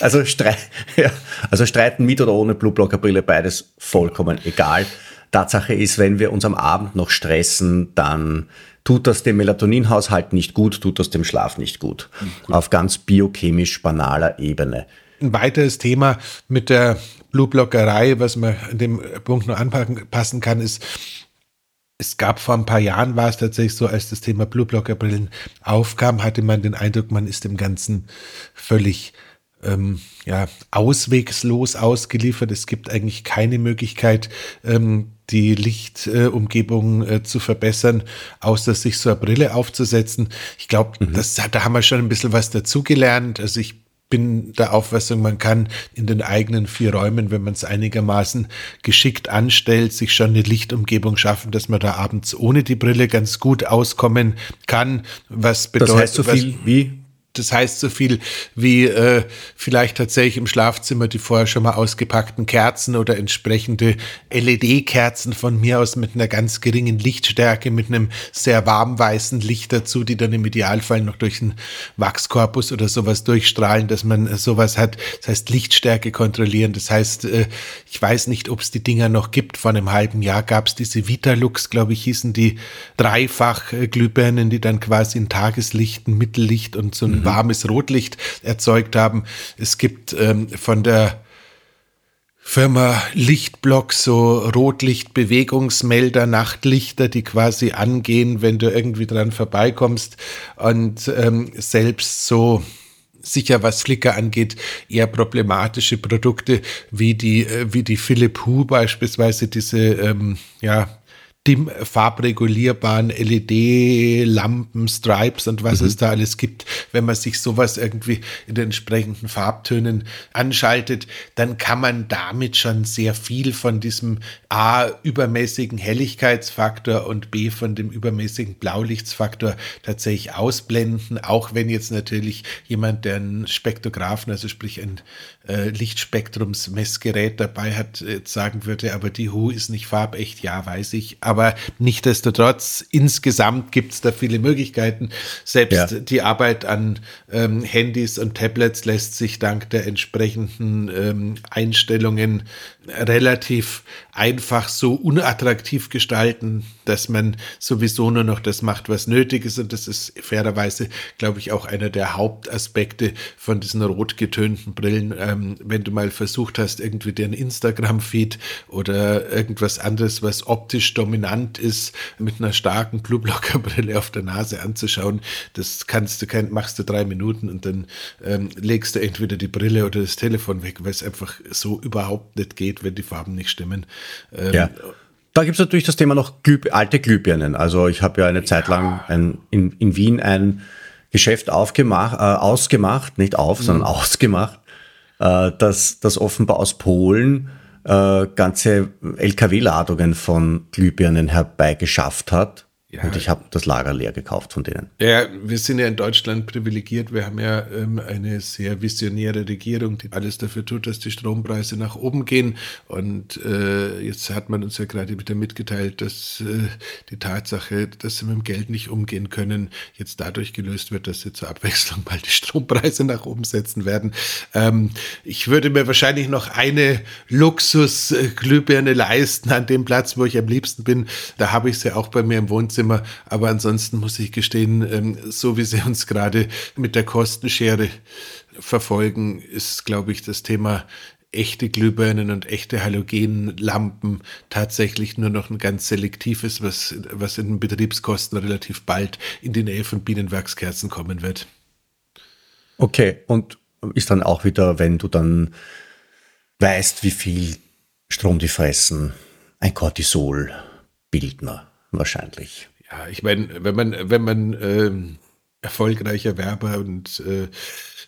Also, Streit, ja, also streiten mit oder ohne Blueblocker-Brille, beides vollkommen egal. Tatsache ist, wenn wir uns am Abend noch stressen, dann tut das dem Melatoninhaushalt nicht gut, tut das dem Schlaf nicht gut. gut. Auf ganz biochemisch banaler Ebene. Ein weiteres Thema mit der Blueblockerei, was man an dem Punkt noch anpassen kann, ist, es gab vor ein paar Jahren, war es tatsächlich so, als das Thema Blueblocker-Brillen aufkam, hatte man den Eindruck, man ist dem Ganzen völlig ähm, ja, auswegslos ausgeliefert. Es gibt eigentlich keine Möglichkeit, ähm, die Lichtumgebung äh, äh, zu verbessern, außer sich so eine Brille aufzusetzen. Ich glaube, mhm. da haben wir schon ein bisschen was dazugelernt. Also ich bin der Auffassung, man kann in den eigenen vier Räumen, wenn man es einigermaßen geschickt anstellt, sich schon eine Lichtumgebung schaffen, dass man da abends ohne die Brille ganz gut auskommen kann. Was bedeutet, das heißt so viel was, wie das heißt so viel wie äh, vielleicht tatsächlich im Schlafzimmer die vorher schon mal ausgepackten Kerzen oder entsprechende LED-Kerzen von mir aus mit einer ganz geringen Lichtstärke, mit einem sehr warm weißen Licht dazu, die dann im Idealfall noch durch einen Wachskorpus oder sowas durchstrahlen, dass man sowas hat. Das heißt Lichtstärke kontrollieren. Das heißt, äh, ich weiß nicht, ob es die Dinger noch gibt. Vor einem halben Jahr gab es diese Vitalux, glaube ich, hießen die dreifach Glühbirnen, die dann quasi ein Tageslicht, ein Mittellicht und so ein mhm warmes Rotlicht erzeugt haben. Es gibt ähm, von der Firma Lichtblock so Rotlichtbewegungsmelder, Nachtlichter, die quasi angehen, wenn du irgendwie dran vorbeikommst und ähm, selbst so sicher was Flickr angeht, eher problematische Produkte wie die, äh, wie die Philipp Hu beispielsweise, diese, ähm, ja, dim farbregulierbaren LED-Lampen, Stripes und was mhm. es da alles gibt. Wenn man sich sowas irgendwie in den entsprechenden Farbtönen anschaltet, dann kann man damit schon sehr viel von diesem A übermäßigen Helligkeitsfaktor und B von dem übermäßigen Blaulichtsfaktor tatsächlich ausblenden, auch wenn jetzt natürlich jemand, der einen Spektrographen, also sprich ein äh, Lichtspektrumsmessgerät dabei hat, jetzt sagen würde, aber die Hu ist nicht farbecht, ja, weiß ich, aber aber nichtdestotrotz, insgesamt gibt es da viele Möglichkeiten. Selbst ja. die Arbeit an ähm, Handys und Tablets lässt sich dank der entsprechenden ähm, Einstellungen relativ einfach so unattraktiv gestalten, dass man sowieso nur noch das macht, was nötig ist. Und das ist fairerweise, glaube ich, auch einer der Hauptaspekte von diesen rot getönten Brillen. Ähm, wenn du mal versucht hast, irgendwie den Instagram-Feed oder irgendwas anderes, was optisch dominant ist, mit einer starken Blueblocker-Brille auf der Nase anzuschauen, das kannst du kein, machst du drei Minuten und dann ähm, legst du entweder die Brille oder das Telefon weg, weil es einfach so überhaupt nicht geht, wenn die Farben nicht stimmen. Ähm, ja. Da gibt es natürlich das Thema noch Glüh alte Glühbirnen. Also ich habe ja eine Zeit lang ein, in, in Wien ein Geschäft aufgemacht, äh, ausgemacht, nicht auf, mhm. sondern ausgemacht, äh, das, das offenbar aus Polen äh, ganze LKW-Ladungen von Glühbirnen herbeigeschafft hat. Ja. Und ich habe das Lager leer gekauft von denen. Ja, wir sind ja in Deutschland privilegiert. Wir haben ja ähm, eine sehr visionäre Regierung, die alles dafür tut, dass die Strompreise nach oben gehen. Und äh, jetzt hat man uns ja gerade wieder mitgeteilt, dass äh, die Tatsache, dass sie mit dem Geld nicht umgehen können, jetzt dadurch gelöst wird, dass sie zur Abwechslung mal die Strompreise nach oben setzen werden. Ähm, ich würde mir wahrscheinlich noch eine Luxus-Glühbirne leisten an dem Platz, wo ich am liebsten bin. Da habe ich sie auch bei mir im Wohnzimmer Wohnzimmer. Aber ansonsten muss ich gestehen, ähm, so wie sie uns gerade mit der Kostenschere verfolgen, ist, glaube ich, das Thema echte Glühbirnen und echte Halogenlampen tatsächlich nur noch ein ganz selektives, was, was in den Betriebskosten relativ bald in die Nähe von Bienenwachskerzen kommen wird. Okay, und ist dann auch wieder, wenn du dann weißt, wie viel Strom die fressen, ein Cortisol-Bildner wahrscheinlich. Ja, ich meine, wenn man, wenn man äh, erfolgreicher Werber und äh,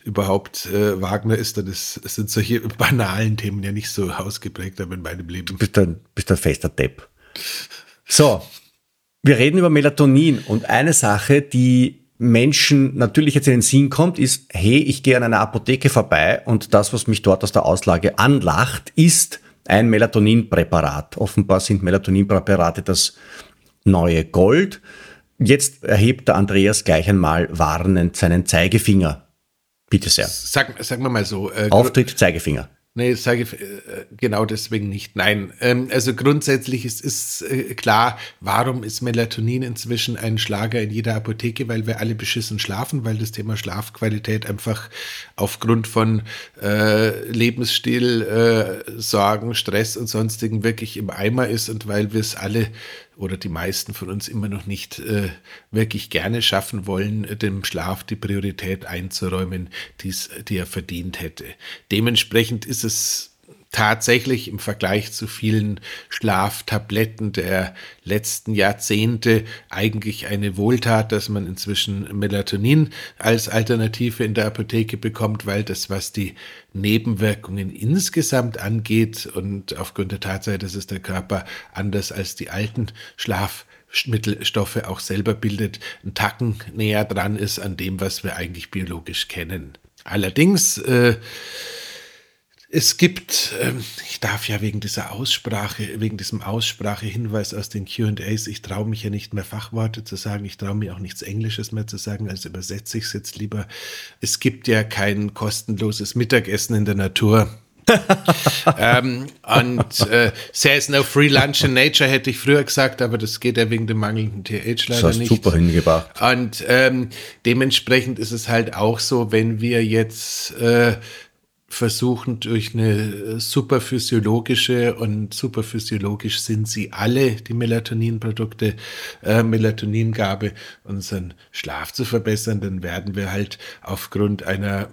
überhaupt äh, Wagner ist, dann ist, sind solche banalen Themen ja nicht so ausgeprägt, aber in meinem Leben. Du bist ein, bist ein fester Depp. So, wir reden über Melatonin und eine Sache, die Menschen natürlich jetzt in den Sinn kommt, ist, hey, ich gehe an einer Apotheke vorbei und das, was mich dort aus der Auslage anlacht, ist ein Melatoninpräparat. Offenbar sind Melatoninpräparate das neue Gold. Jetzt erhebt der Andreas gleich einmal warnend seinen Zeigefinger. Bitte sehr. Sag, sagen wir mal so. Äh, Auftritt Zeigefinger. Nee, sage ich äh, genau deswegen nicht. Nein, ähm, also grundsätzlich ist, ist äh, klar, warum ist Melatonin inzwischen ein Schlager in jeder Apotheke, weil wir alle beschissen schlafen, weil das Thema Schlafqualität einfach aufgrund von äh, Lebensstil, äh, Sorgen, Stress und sonstigen wirklich im Eimer ist und weil wir es alle oder die meisten von uns immer noch nicht äh, wirklich gerne schaffen wollen, dem Schlaf die Priorität einzuräumen, die's, die er verdient hätte. Dementsprechend ist es tatsächlich im Vergleich zu vielen Schlaftabletten der letzten Jahrzehnte eigentlich eine Wohltat, dass man inzwischen Melatonin als Alternative in der Apotheke bekommt, weil das, was die Nebenwirkungen insgesamt angeht und aufgrund der Tatsache, dass es der Körper anders als die alten Schlafmittelstoffe auch selber bildet, ein Tacken näher dran ist an dem, was wir eigentlich biologisch kennen. Allerdings äh, es gibt, ähm, ich darf ja wegen dieser Aussprache, wegen diesem Aussprachehinweis aus den QAs, ich traue mich ja nicht mehr Fachworte zu sagen, ich traue mir auch nichts Englisches mehr zu sagen, also übersetze ich es jetzt lieber. Es gibt ja kein kostenloses Mittagessen in der Natur. ähm, und äh, there is no free lunch in nature, hätte ich früher gesagt, aber das geht ja wegen dem mangelnden TH leider das hast nicht. super hingebracht. Und ähm, dementsprechend ist es halt auch so, wenn wir jetzt äh, versuchen durch eine superphysiologische und superphysiologisch sind sie alle, die Melatoninprodukte, äh, Melatoningabe, unseren Schlaf zu verbessern, dann werden wir halt aufgrund einer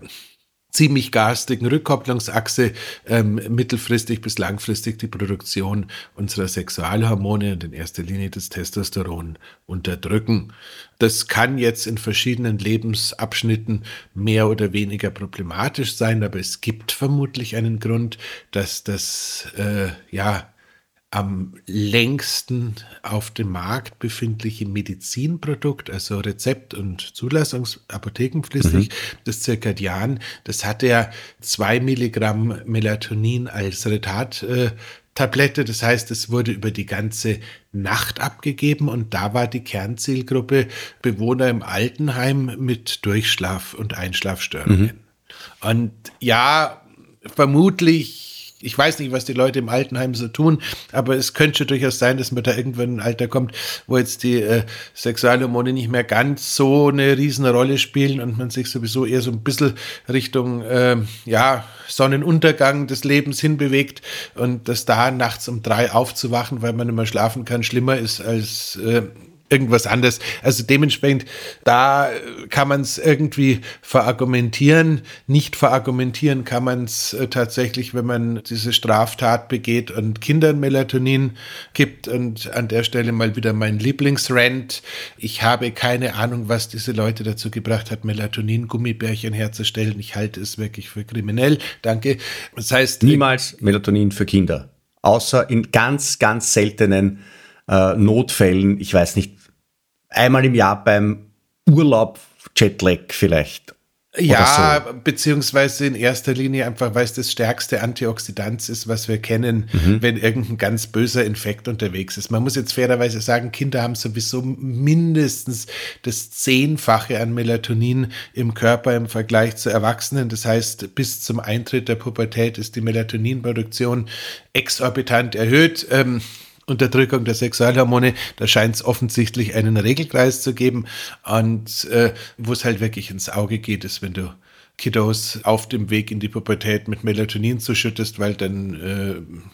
ziemlich garstigen Rückkopplungsachse ähm, mittelfristig bis langfristig die Produktion unserer Sexualhormone und in erster Linie des Testosteron unterdrücken. Das kann jetzt in verschiedenen Lebensabschnitten mehr oder weniger problematisch sein, aber es gibt vermutlich einen Grund, dass das äh, ja am längsten auf dem Markt befindliche Medizinprodukt, also Rezept- und Zulassungsapothekenpflichtig, mhm. das Zirkadian, das hat ja zwei Milligramm Melatonin als Retard. Äh, Tablette, das heißt, es wurde über die ganze Nacht abgegeben und da war die Kernzielgruppe Bewohner im Altenheim mit Durchschlaf- und Einschlafstörungen. Mhm. Und ja, vermutlich ich weiß nicht, was die Leute im Altenheim so tun, aber es könnte durchaus sein, dass man da irgendwann in ein Alter kommt, wo jetzt die äh, Sexualhormone nicht mehr ganz so eine Riesenrolle spielen und man sich sowieso eher so ein bisschen Richtung, äh, ja, Sonnenuntergang des Lebens hinbewegt und dass da nachts um drei aufzuwachen, weil man nicht mehr schlafen kann, schlimmer ist als äh, irgendwas anderes. Also dementsprechend, da kann man es irgendwie verargumentieren. Nicht verargumentieren kann man es äh, tatsächlich, wenn man diese Straftat begeht und Kindern Melatonin gibt. Und an der Stelle mal wieder mein Lieblingsrant. Ich habe keine Ahnung, was diese Leute dazu gebracht hat, Melatonin-Gummibärchen herzustellen. Ich halte es wirklich für kriminell. Danke. Das heißt. Niemals Melatonin für Kinder. Außer in ganz, ganz seltenen äh, Notfällen. Ich weiß nicht, einmal im Jahr beim Urlaub Jetlag vielleicht ja, so. beziehungsweise in erster Linie einfach, weil es das stärkste Antioxidant ist, was wir kennen, mhm. wenn irgendein ganz böser Infekt unterwegs ist. Man muss jetzt fairerweise sagen, Kinder haben sowieso mindestens das Zehnfache an Melatonin im Körper im Vergleich zu Erwachsenen. Das heißt, bis zum Eintritt der Pubertät ist die Melatoninproduktion exorbitant erhöht. Ähm, Unterdrückung der Sexualhormone, da scheint es offensichtlich einen Regelkreis zu geben. Und äh, wo es halt wirklich ins Auge geht, ist, wenn du Kiddos auf dem Weg in die Pubertät mit Melatonin zuschüttest, weil dann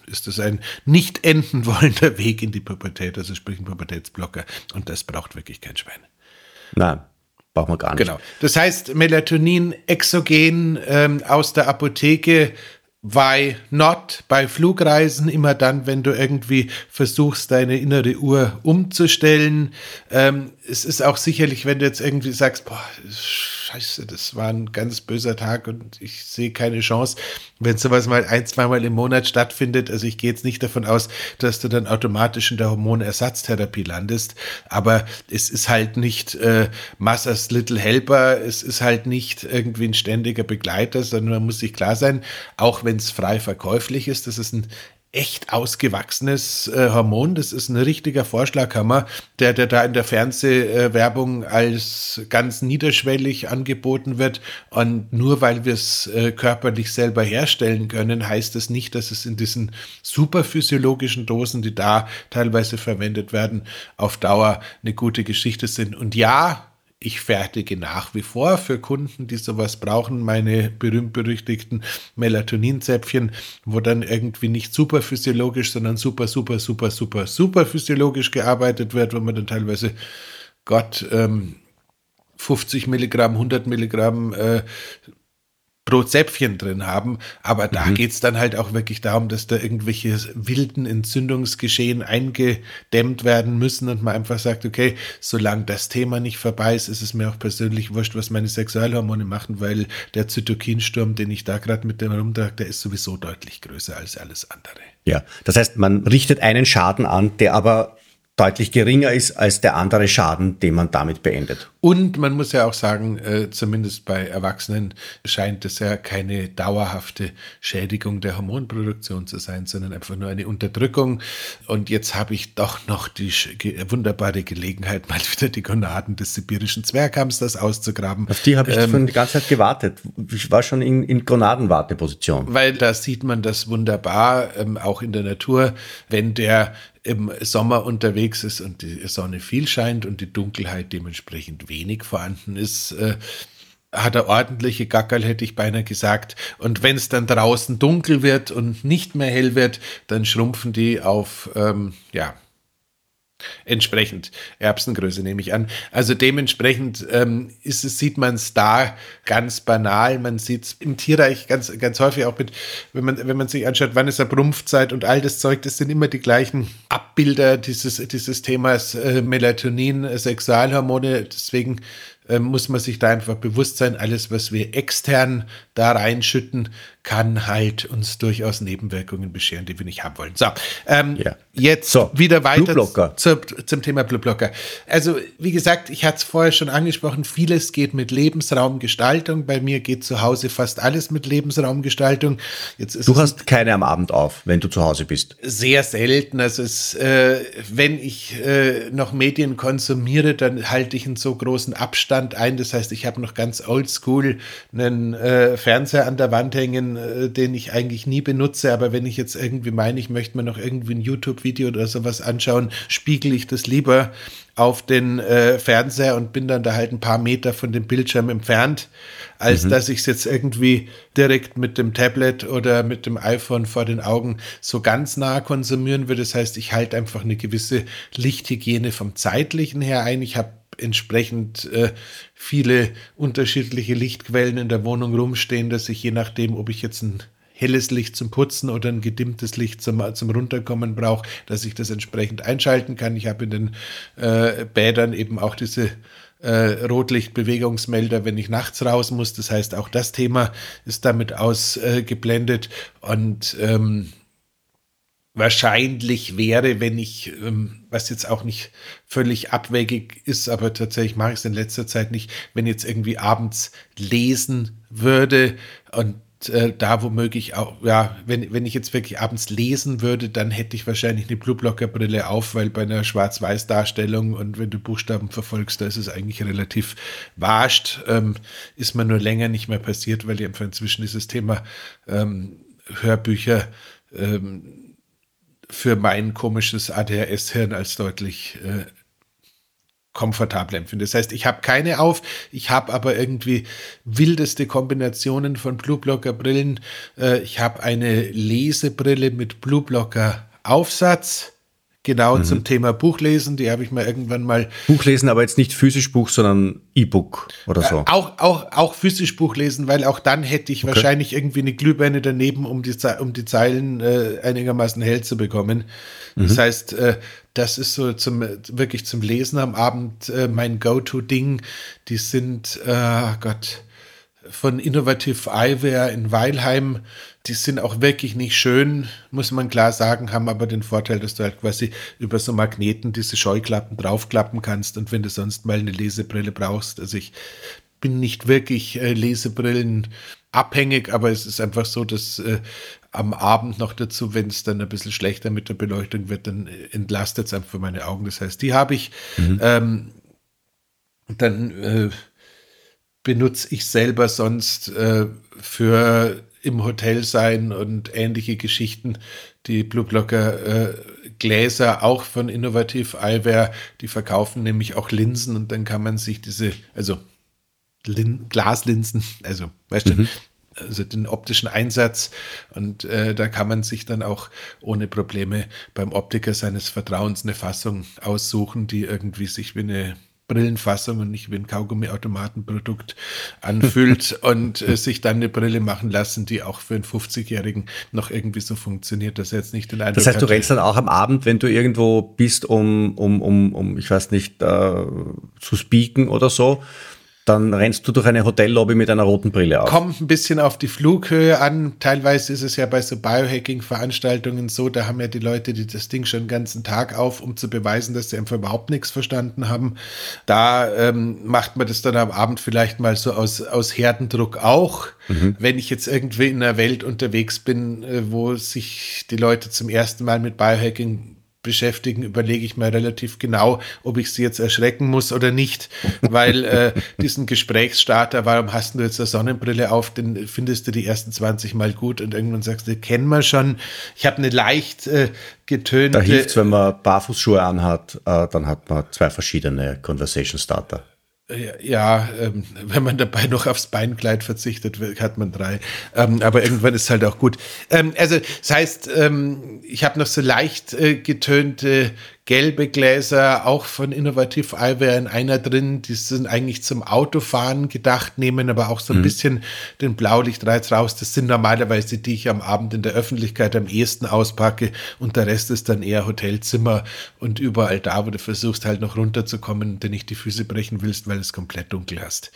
äh, ist das ein nicht enden wollender Weg in die Pubertät, also sprich ein Pubertätsblocker. Und das braucht wirklich kein Schwein. Nein, braucht man gar nicht. Genau. Das heißt, Melatonin exogen ähm, aus der Apotheke Why not? Bei Flugreisen immer dann, wenn du irgendwie versuchst, deine innere Uhr umzustellen. Ähm, es ist auch sicherlich, wenn du jetzt irgendwie sagst, boah, scheiße, das war ein ganz böser Tag und ich sehe keine Chance, wenn sowas mal ein, zweimal im Monat stattfindet. Also ich gehe jetzt nicht davon aus, dass du dann automatisch in der Hormonersatztherapie landest, aber es ist halt nicht äh, Massas Little Helper, es ist halt nicht irgendwie ein ständiger Begleiter, sondern man muss sich klar sein, auch wenn es frei verkäuflich ist, das ist ein echt ausgewachsenes äh, Hormon. Das ist ein richtiger Vorschlaghammer, der, der da in der Fernsehwerbung als ganz niederschwellig angeboten wird. Und nur weil wir es äh, körperlich selber herstellen können, heißt das nicht, dass es in diesen superphysiologischen Dosen, die da teilweise verwendet werden, auf Dauer eine gute Geschichte sind. Und ja, ich fertige nach wie vor. Für Kunden, die sowas brauchen, meine berühmt-berüchtigten Melatoninzäpfchen, wo dann irgendwie nicht super physiologisch, sondern super, super, super, super, super physiologisch gearbeitet wird, wo man dann teilweise, Gott, ähm, 50 Milligramm, 100 Milligramm äh, pro Zäpfchen drin haben. Aber da mhm. es dann halt auch wirklich darum, dass da irgendwelche wilden Entzündungsgeschehen eingedämmt werden müssen und man einfach sagt, okay, solange das Thema nicht vorbei ist, ist es mir auch persönlich wurscht, was meine Sexualhormone machen, weil der Zytokinsturm, den ich da gerade mit dem rumtrage, der ist sowieso deutlich größer als alles andere. Ja, das heißt, man richtet einen Schaden an, der aber deutlich geringer ist als der andere Schaden, den man damit beendet. Und man muss ja auch sagen, äh, zumindest bei Erwachsenen scheint es ja keine dauerhafte Schädigung der Hormonproduktion zu sein, sondern einfach nur eine Unterdrückung. Und jetzt habe ich doch noch die wunderbare Gelegenheit, mal wieder die Gonaden des sibirischen Zwerghamsters auszugraben. Auf die habe ich ähm, schon die ganze Zeit gewartet. Ich war schon in, in Gonadenwarteposition. Weil da sieht man das wunderbar, ähm, auch in der Natur, wenn der im Sommer unterwegs ist und die Sonne viel scheint und die Dunkelheit dementsprechend wenig vorhanden ist, äh, hat er ordentliche Gackerl, hätte ich beinahe gesagt. Und wenn es dann draußen dunkel wird und nicht mehr hell wird, dann schrumpfen die auf, ähm, ja, Entsprechend Erbsengröße nehme ich an. Also dementsprechend ähm, ist es, sieht man es da ganz banal. Man sieht es im Tierreich ganz, ganz häufig auch mit, wenn man, wenn man sich anschaut, wann ist Brumpfzeit und all das Zeug, das sind immer die gleichen Abbilder dieses, dieses Themas äh, Melatonin, Sexualhormone. Deswegen äh, muss man sich da einfach bewusst sein, alles, was wir extern da reinschütten, kann halt uns durchaus Nebenwirkungen bescheren, die wir nicht haben wollen. So, ähm, ja. jetzt so, wieder weiter zu, zum Thema Blueblocker. Also, wie gesagt, ich hatte es vorher schon angesprochen, vieles geht mit Lebensraumgestaltung. Bei mir geht zu Hause fast alles mit Lebensraumgestaltung. Jetzt du hast keine am Abend auf, wenn du zu Hause bist. Sehr selten. Also, es, äh, wenn ich äh, noch Medien konsumiere, dann halte ich einen so großen Abstand ein. Das heißt, ich habe noch ganz oldschool einen äh, Fernseher an der Wand hängen, äh, den ich eigentlich nie benutze, aber wenn ich jetzt irgendwie meine, ich möchte mir noch irgendwie ein YouTube-Video oder sowas anschauen, spiegel ich das lieber auf den äh, Fernseher und bin dann da halt ein paar Meter von dem Bildschirm entfernt, als mhm. dass ich es jetzt irgendwie direkt mit dem Tablet oder mit dem iPhone vor den Augen so ganz nah konsumieren würde. Das heißt, ich halte einfach eine gewisse Lichthygiene vom zeitlichen her ein. Ich habe entsprechend äh, viele unterschiedliche Lichtquellen in der Wohnung rumstehen, dass ich je nachdem, ob ich jetzt ein helles Licht zum Putzen oder ein gedimmtes Licht zum, zum Runterkommen brauche, dass ich das entsprechend einschalten kann. Ich habe in den äh, Bädern eben auch diese äh, Rotlichtbewegungsmelder, wenn ich nachts raus muss. Das heißt, auch das Thema ist damit ausgeblendet. Und ähm, wahrscheinlich wäre, wenn ich, ähm, was jetzt auch nicht völlig abwegig ist, aber tatsächlich mache ich es in letzter Zeit nicht, wenn jetzt irgendwie abends lesen würde und äh, da womöglich auch, ja, wenn, wenn ich jetzt wirklich abends lesen würde, dann hätte ich wahrscheinlich eine Blueblocker-Brille auf, weil bei einer Schwarz-Weiß-Darstellung und wenn du Buchstaben verfolgst, da ist es eigentlich relativ wascht. Ähm, ist mir nur länger nicht mehr passiert, weil einfach inzwischen dieses Thema ähm, Hörbücher ähm, für mein komisches ADHS-Hirn als deutlich äh, komfortabel empfinde. Das heißt, ich habe keine auf, ich habe aber irgendwie wildeste Kombinationen von Blueblocker-Brillen. Äh, ich habe eine Lesebrille mit Blueblocker-Aufsatz. Genau mhm. zum Thema Buchlesen, die habe ich mal irgendwann mal. Buchlesen, aber jetzt nicht physisch Buch, sondern E-Book oder so. Äh, auch, auch, auch physisch Buch lesen, weil auch dann hätte ich okay. wahrscheinlich irgendwie eine Glühbirne daneben, um die, um die Zeilen äh, einigermaßen hell zu bekommen. Mhm. Das heißt, äh, das ist so zum, wirklich zum Lesen am Abend äh, mein Go-To-Ding. Die sind, äh, Gott, von Innovative Eyewear in Weilheim. Die sind auch wirklich nicht schön, muss man klar sagen, haben aber den Vorteil, dass du halt quasi über so Magneten diese Scheuklappen draufklappen kannst und wenn du sonst mal eine Lesebrille brauchst. Also ich bin nicht wirklich äh, Lesebrillen abhängig, aber es ist einfach so, dass äh, am Abend noch dazu, wenn es dann ein bisschen schlechter mit der Beleuchtung wird, dann entlastet es einfach meine Augen. Das heißt, die habe ich. Mhm. Ähm, dann äh, benutze ich selber sonst äh, für im Hotel sein und ähnliche Geschichten die Blue Blocker äh, Gläser auch von Innovativ Eyewear. Die verkaufen nämlich auch Linsen und dann kann man sich diese, also Lin Glaslinsen, also weißt mhm. du, also den optischen Einsatz. Und äh, da kann man sich dann auch ohne Probleme beim Optiker seines Vertrauens eine Fassung aussuchen, die irgendwie sich wie eine Brillenfassung und nicht wie ein Kaugummi-Automatenprodukt anfühlt und äh, sich dann eine Brille machen lassen, die auch für einen 50-Jährigen noch irgendwie so funktioniert, dass er jetzt nicht den Eindruck Das heißt, du rennst dann auch am Abend, wenn du irgendwo bist, um, um, um, um ich weiß nicht, äh, zu speaken oder so, dann rennst du durch eine Hotellobby mit einer roten Brille auf. Kommt ein bisschen auf die Flughöhe an. Teilweise ist es ja bei so Biohacking-Veranstaltungen so, da haben ja die Leute die das Ding schon den ganzen Tag auf, um zu beweisen, dass sie einfach überhaupt nichts verstanden haben. Da ähm, macht man das dann am Abend vielleicht mal so aus, aus Herdendruck auch. Mhm. Wenn ich jetzt irgendwie in einer Welt unterwegs bin, äh, wo sich die Leute zum ersten Mal mit Biohacking beschäftigen, überlege ich mir relativ genau, ob ich sie jetzt erschrecken muss oder nicht, weil äh, diesen Gesprächsstarter, warum hast du jetzt eine Sonnenbrille auf, den findest du die ersten 20 Mal gut und irgendwann sagst du, kennen wir schon. Ich habe eine leicht äh, getönte... Da hilft wenn man Barfußschuhe anhat, äh, dann hat man zwei verschiedene Conversation Starter. Ja, ähm, wenn man dabei noch aufs Beinkleid verzichtet, hat man drei. Ähm, aber irgendwann ist halt auch gut. Ähm, also, das heißt, ähm, ich habe noch so leicht äh, getönte gelbe Gläser, auch von Innovativ Eyewear in einer drin. Die sind eigentlich zum Autofahren gedacht, nehmen aber auch so ein mhm. bisschen den Blaulichtreiz raus. Das sind normalerweise die, die ich am Abend in der Öffentlichkeit am ehesten auspacke und der Rest ist dann eher Hotelzimmer und überall da, wo du versuchst halt noch runterzukommen, denn nicht die Füße brechen willst, weil es komplett dunkel hast.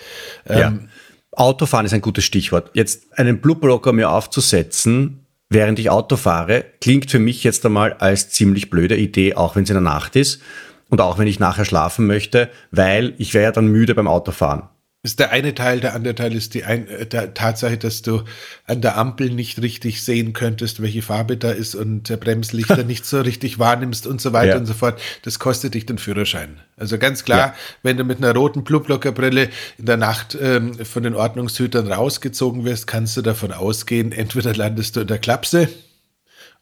Ja. Ähm, Autofahren ist ein gutes Stichwort. Jetzt einen Blue Blocker mir aufzusetzen, während ich Auto fahre, klingt für mich jetzt einmal als ziemlich blöde Idee, auch wenn es in der Nacht ist und auch wenn ich nachher schlafen möchte, weil ich wäre ja dann müde beim Autofahren ist der eine Teil, der andere Teil ist die ein, äh, Tatsache, dass du an der Ampel nicht richtig sehen könntest, welche Farbe da ist und der Bremslichter nicht so richtig wahrnimmst und so weiter ja. und so fort. Das kostet dich den Führerschein. Also ganz klar, ja. wenn du mit einer roten Blueblockerbrille in der Nacht ähm, von den Ordnungshütern rausgezogen wirst, kannst du davon ausgehen, entweder landest du in der Klapse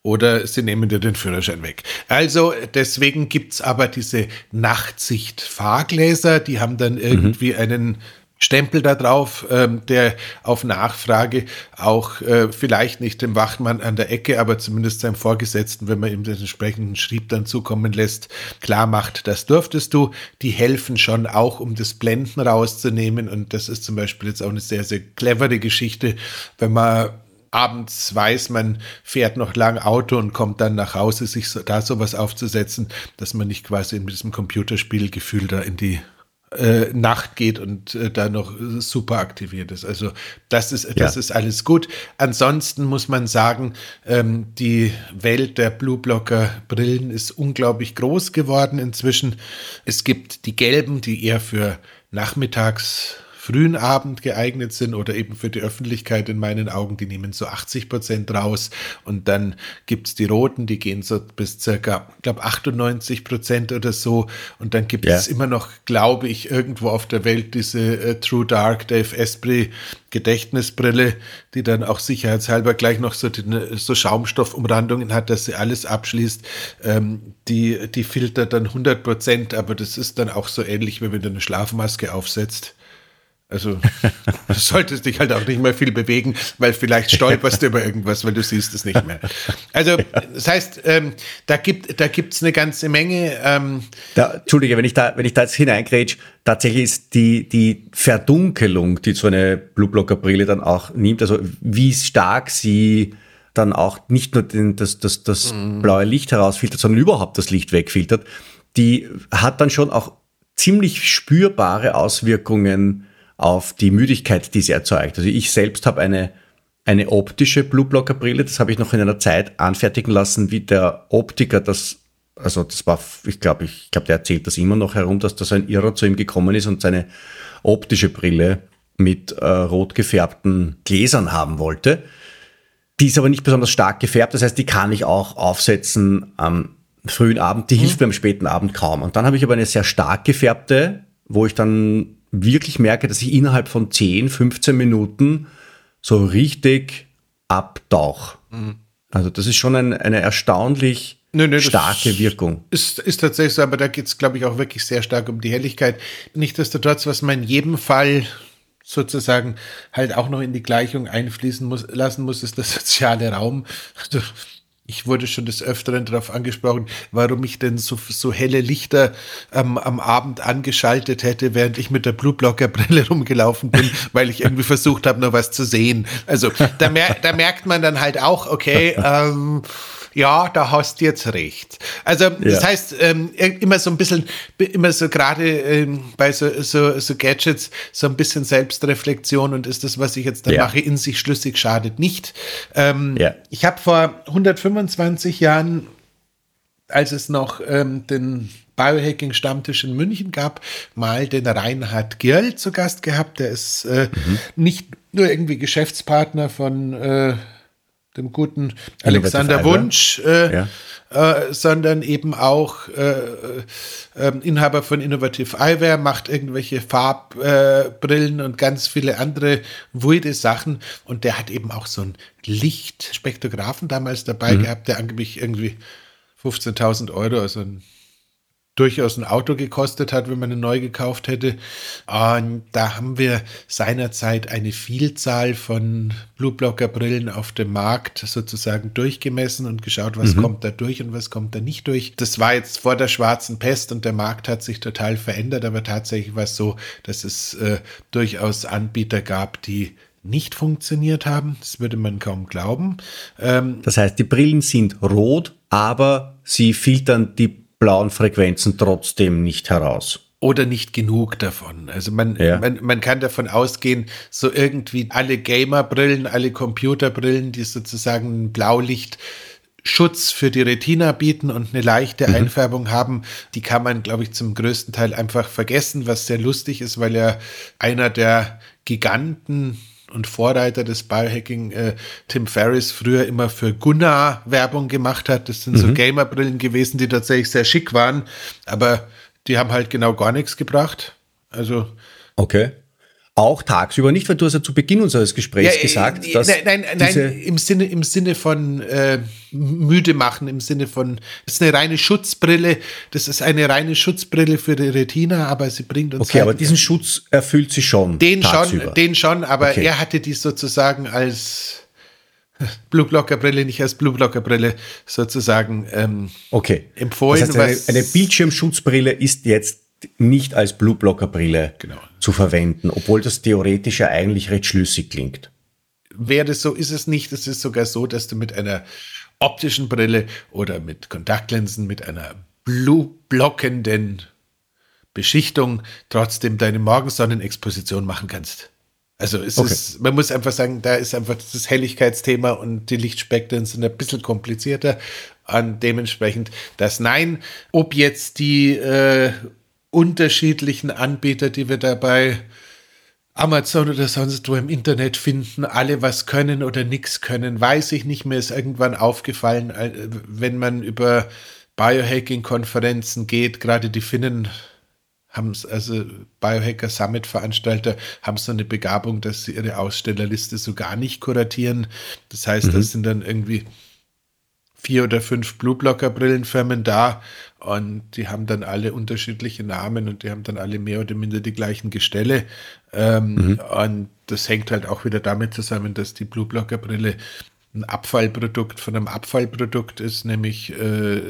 oder sie nehmen dir den Führerschein weg. Also deswegen gibt's aber diese Nachtsicht-Fahrgläser, die haben dann irgendwie mhm. einen Stempel da drauf, ähm, der auf Nachfrage auch äh, vielleicht nicht dem Wachmann an der Ecke, aber zumindest seinem Vorgesetzten, wenn man ihm den entsprechenden Schrieb dann zukommen lässt, klar macht, das dürftest du. Die helfen schon auch, um das Blenden rauszunehmen. Und das ist zum Beispiel jetzt auch eine sehr, sehr clevere Geschichte, wenn man abends weiß, man fährt noch lang Auto und kommt dann nach Hause, sich so, da sowas aufzusetzen, dass man nicht quasi in diesem Computerspielgefühl da in die äh, Nacht geht und äh, da noch super aktiviert ist. Also das ist, das ja. ist alles gut. Ansonsten muss man sagen, ähm, die Welt der Blueblocker Brillen ist unglaublich groß geworden inzwischen. Es gibt die gelben, die eher für nachmittags frühen Abend geeignet sind oder eben für die Öffentlichkeit in meinen Augen, die nehmen so 80 Prozent raus und dann gibt es die roten, die gehen so bis circa, ich glaube 98 Prozent oder so und dann gibt es immer noch, glaube ich, irgendwo auf der Welt diese äh, True Dark Dave Esprit Gedächtnisbrille, die dann auch sicherheitshalber gleich noch so, die, so Schaumstoffumrandungen hat, dass sie alles abschließt. Ähm, die, die filtert dann 100 Prozent, aber das ist dann auch so ähnlich, wie wenn du eine Schlafmaske aufsetzt. Also du solltest dich halt auch nicht mehr viel bewegen, weil vielleicht stolperst du über irgendwas, weil du siehst es nicht mehr. Also das heißt, ähm, da gibt da gibt's eine ganze Menge. Ähm, da, Entschuldige, wenn ich da wenn ich da jetzt hineingrätsch, tatsächlich ist die die Verdunkelung, die so eine Blueblocker Brille dann auch nimmt, also wie stark sie dann auch nicht nur den, das, das, das mhm. blaue Licht herausfiltert, sondern überhaupt das Licht wegfiltert, die hat dann schon auch ziemlich spürbare Auswirkungen auf die Müdigkeit, die sie erzeugt. Also ich selbst habe eine, eine optische Blueblocker-Brille, das habe ich noch in einer Zeit anfertigen lassen, wie der Optiker das, also das war, ich glaube, ich glaube, der erzählt das immer noch herum, dass da so ein Irrer zu ihm gekommen ist und seine optische Brille mit äh, rot gefärbten Gläsern haben wollte. Die ist aber nicht besonders stark gefärbt, das heißt, die kann ich auch aufsetzen am frühen Abend, die hilft mhm. mir am späten Abend kaum. Und dann habe ich aber eine sehr stark gefärbte, wo ich dann wirklich merke, dass ich innerhalb von 10, 15 Minuten so richtig abtauche. Mhm. Also das ist schon ein, eine erstaunlich nö, nö, starke Wirkung. Ist, ist tatsächlich so, aber da geht es, glaube ich, auch wirklich sehr stark um die Helligkeit. Nichtsdestotrotz, was man in jedem Fall sozusagen halt auch noch in die Gleichung einfließen muss, lassen muss, ist der soziale Raum. Also ich wurde schon des Öfteren darauf angesprochen, warum ich denn so, so helle Lichter ähm, am Abend angeschaltet hätte, während ich mit der Blueblocker-Brille rumgelaufen bin, weil ich irgendwie versucht habe, noch was zu sehen. Also da, mer da merkt man dann halt auch, okay, ähm, ja, da hast du jetzt recht. Also das ja. heißt, ähm, immer so ein bisschen, immer so gerade ähm, bei so, so, so Gadgets, so ein bisschen Selbstreflexion und ist das, was ich jetzt da ja. mache, in sich schlüssig, schadet nicht. Ähm, ja. Ich habe vor 125 Jahren, als es noch ähm, den Biohacking-Stammtisch in München gab, mal den Reinhard Girl zu Gast gehabt. Der ist äh, mhm. nicht nur irgendwie Geschäftspartner von äh, dem guten Alexander Wunsch, äh, ja. äh, sondern eben auch äh, äh ähm, Inhaber von Innovative Eyewear, macht irgendwelche Farbbrillen und ganz viele andere weirde Sachen. Und der hat eben auch so einen Lichtspektrographen damals dabei mhm. gehabt, der angeblich irgendwie 15.000 Euro, also ein durchaus ein Auto gekostet hat, wenn man ihn neu gekauft hätte. Und da haben wir seinerzeit eine Vielzahl von Blueblocker-Brillen auf dem Markt sozusagen durchgemessen und geschaut, was mhm. kommt da durch und was kommt da nicht durch. Das war jetzt vor der schwarzen Pest und der Markt hat sich total verändert, aber tatsächlich war es so, dass es äh, durchaus Anbieter gab, die nicht funktioniert haben. Das würde man kaum glauben. Ähm, das heißt, die Brillen sind rot, aber sie filtern die blauen Frequenzen trotzdem nicht heraus. Oder nicht genug davon. Also man, ja. man, man kann davon ausgehen, so irgendwie alle Gamerbrillen, alle Computerbrillen, die sozusagen Blaulicht Schutz für die Retina bieten und eine leichte mhm. Einfärbung haben, die kann man, glaube ich, zum größten Teil einfach vergessen, was sehr lustig ist, weil er einer der Giganten und Vorreiter des Biohacking, äh, Tim Ferriss, früher immer für Gunnar Werbung gemacht hat. Das sind mhm. so Gamerbrillen gewesen, die tatsächlich sehr schick waren, aber die haben halt genau gar nichts gebracht. Also. Okay. Auch tagsüber nicht, weil du hast ja zu Beginn unseres Gesprächs ja, gesagt, dass. Nein, nein, nein, im Sinne, im Sinne von äh, müde machen, im Sinne von, das ist eine reine Schutzbrille, das ist eine reine Schutzbrille für die Retina, aber sie bringt uns. Okay, halt, aber diesen Schutz erfüllt sie schon. Den tagsüber. schon, den schon, aber okay. er hatte die sozusagen als Blue Blocker Brille, nicht als Blue Blocker Brille sozusagen ähm, okay. empfohlen. Das heißt, eine, eine Bildschirmschutzbrille ist jetzt nicht als Blueblocker-Brille genau. zu verwenden, obwohl das theoretisch ja eigentlich recht schlüssig klingt. Wäre das so, ist es nicht. Es ist sogar so, dass du mit einer optischen Brille oder mit Kontaktlinsen, mit einer blue-blockenden Beschichtung trotzdem deine Morgensonnenexposition machen kannst. Also es okay. ist, man muss einfach sagen, da ist einfach das Helligkeitsthema und die Lichtspektren sind ein bisschen komplizierter. Und dementsprechend das Nein, ob jetzt die äh, unterschiedlichen Anbieter, die wir dabei Amazon oder sonst wo im Internet finden, alle was können oder nichts können, weiß ich nicht. Mir ist irgendwann aufgefallen, äh, wenn man über Biohacking-Konferenzen geht, gerade die Finnen haben es, also Biohacker Summit Veranstalter haben so eine Begabung, dass sie ihre Ausstellerliste so gar nicht kuratieren. Das heißt, mhm. das sind dann irgendwie vier oder fünf Blueblocker Brillenfirmen da und die haben dann alle unterschiedliche Namen und die haben dann alle mehr oder minder die gleichen Gestelle. Ähm, mhm. Und das hängt halt auch wieder damit zusammen, dass die Blueblocker Brille ein Abfallprodukt von einem Abfallprodukt ist, nämlich äh,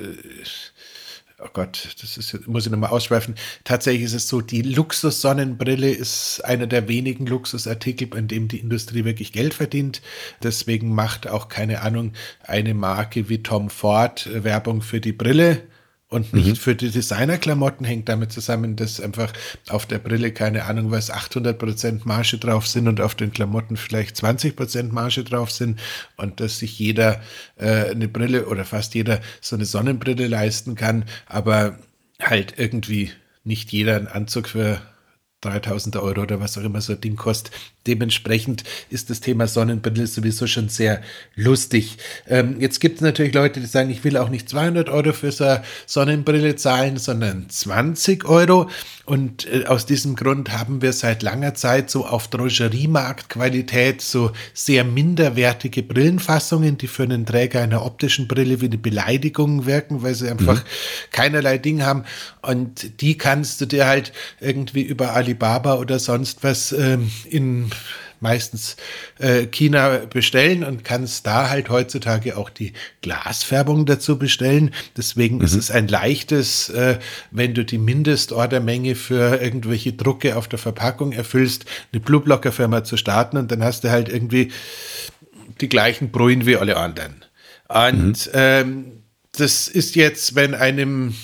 oh Gott, das ist, muss ich nochmal ausschweifen. Tatsächlich ist es so, die Luxus-Sonnenbrille ist einer der wenigen Luxusartikel, an dem die Industrie wirklich Geld verdient. Deswegen macht auch, keine Ahnung, eine Marke wie Tom Ford Werbung für die Brille und nicht mhm. für die Designerklamotten hängt damit zusammen, dass einfach auf der Brille, keine Ahnung was, 800% Marge drauf sind und auf den Klamotten vielleicht 20% Marge drauf sind und dass sich jeder äh, eine Brille oder fast jeder so eine Sonnenbrille leisten kann, aber halt irgendwie nicht jeder einen Anzug für 3000 Euro oder was auch immer so ein Ding kostet. Dementsprechend ist das Thema Sonnenbrille sowieso schon sehr lustig. Ähm, jetzt gibt es natürlich Leute, die sagen, ich will auch nicht 200 Euro für so eine Sonnenbrille zahlen, sondern 20 Euro. Und äh, aus diesem Grund haben wir seit langer Zeit so auf Drogeriemarktqualität so sehr minderwertige Brillenfassungen, die für einen Träger einer optischen Brille wie eine Beleidigung wirken, weil sie einfach mhm. keinerlei Ding haben. Und die kannst du dir halt irgendwie über Alibaba oder sonst was ähm, in meistens äh, China bestellen und kannst da halt heutzutage auch die Glasfärbung dazu bestellen. Deswegen mhm. ist es ein leichtes, äh, wenn du die Mindestordermenge für irgendwelche Drucke auf der Verpackung erfüllst, eine Blueblocker-Firma zu starten und dann hast du halt irgendwie die gleichen Brühen wie alle anderen. Und mhm. ähm, das ist jetzt, wenn einem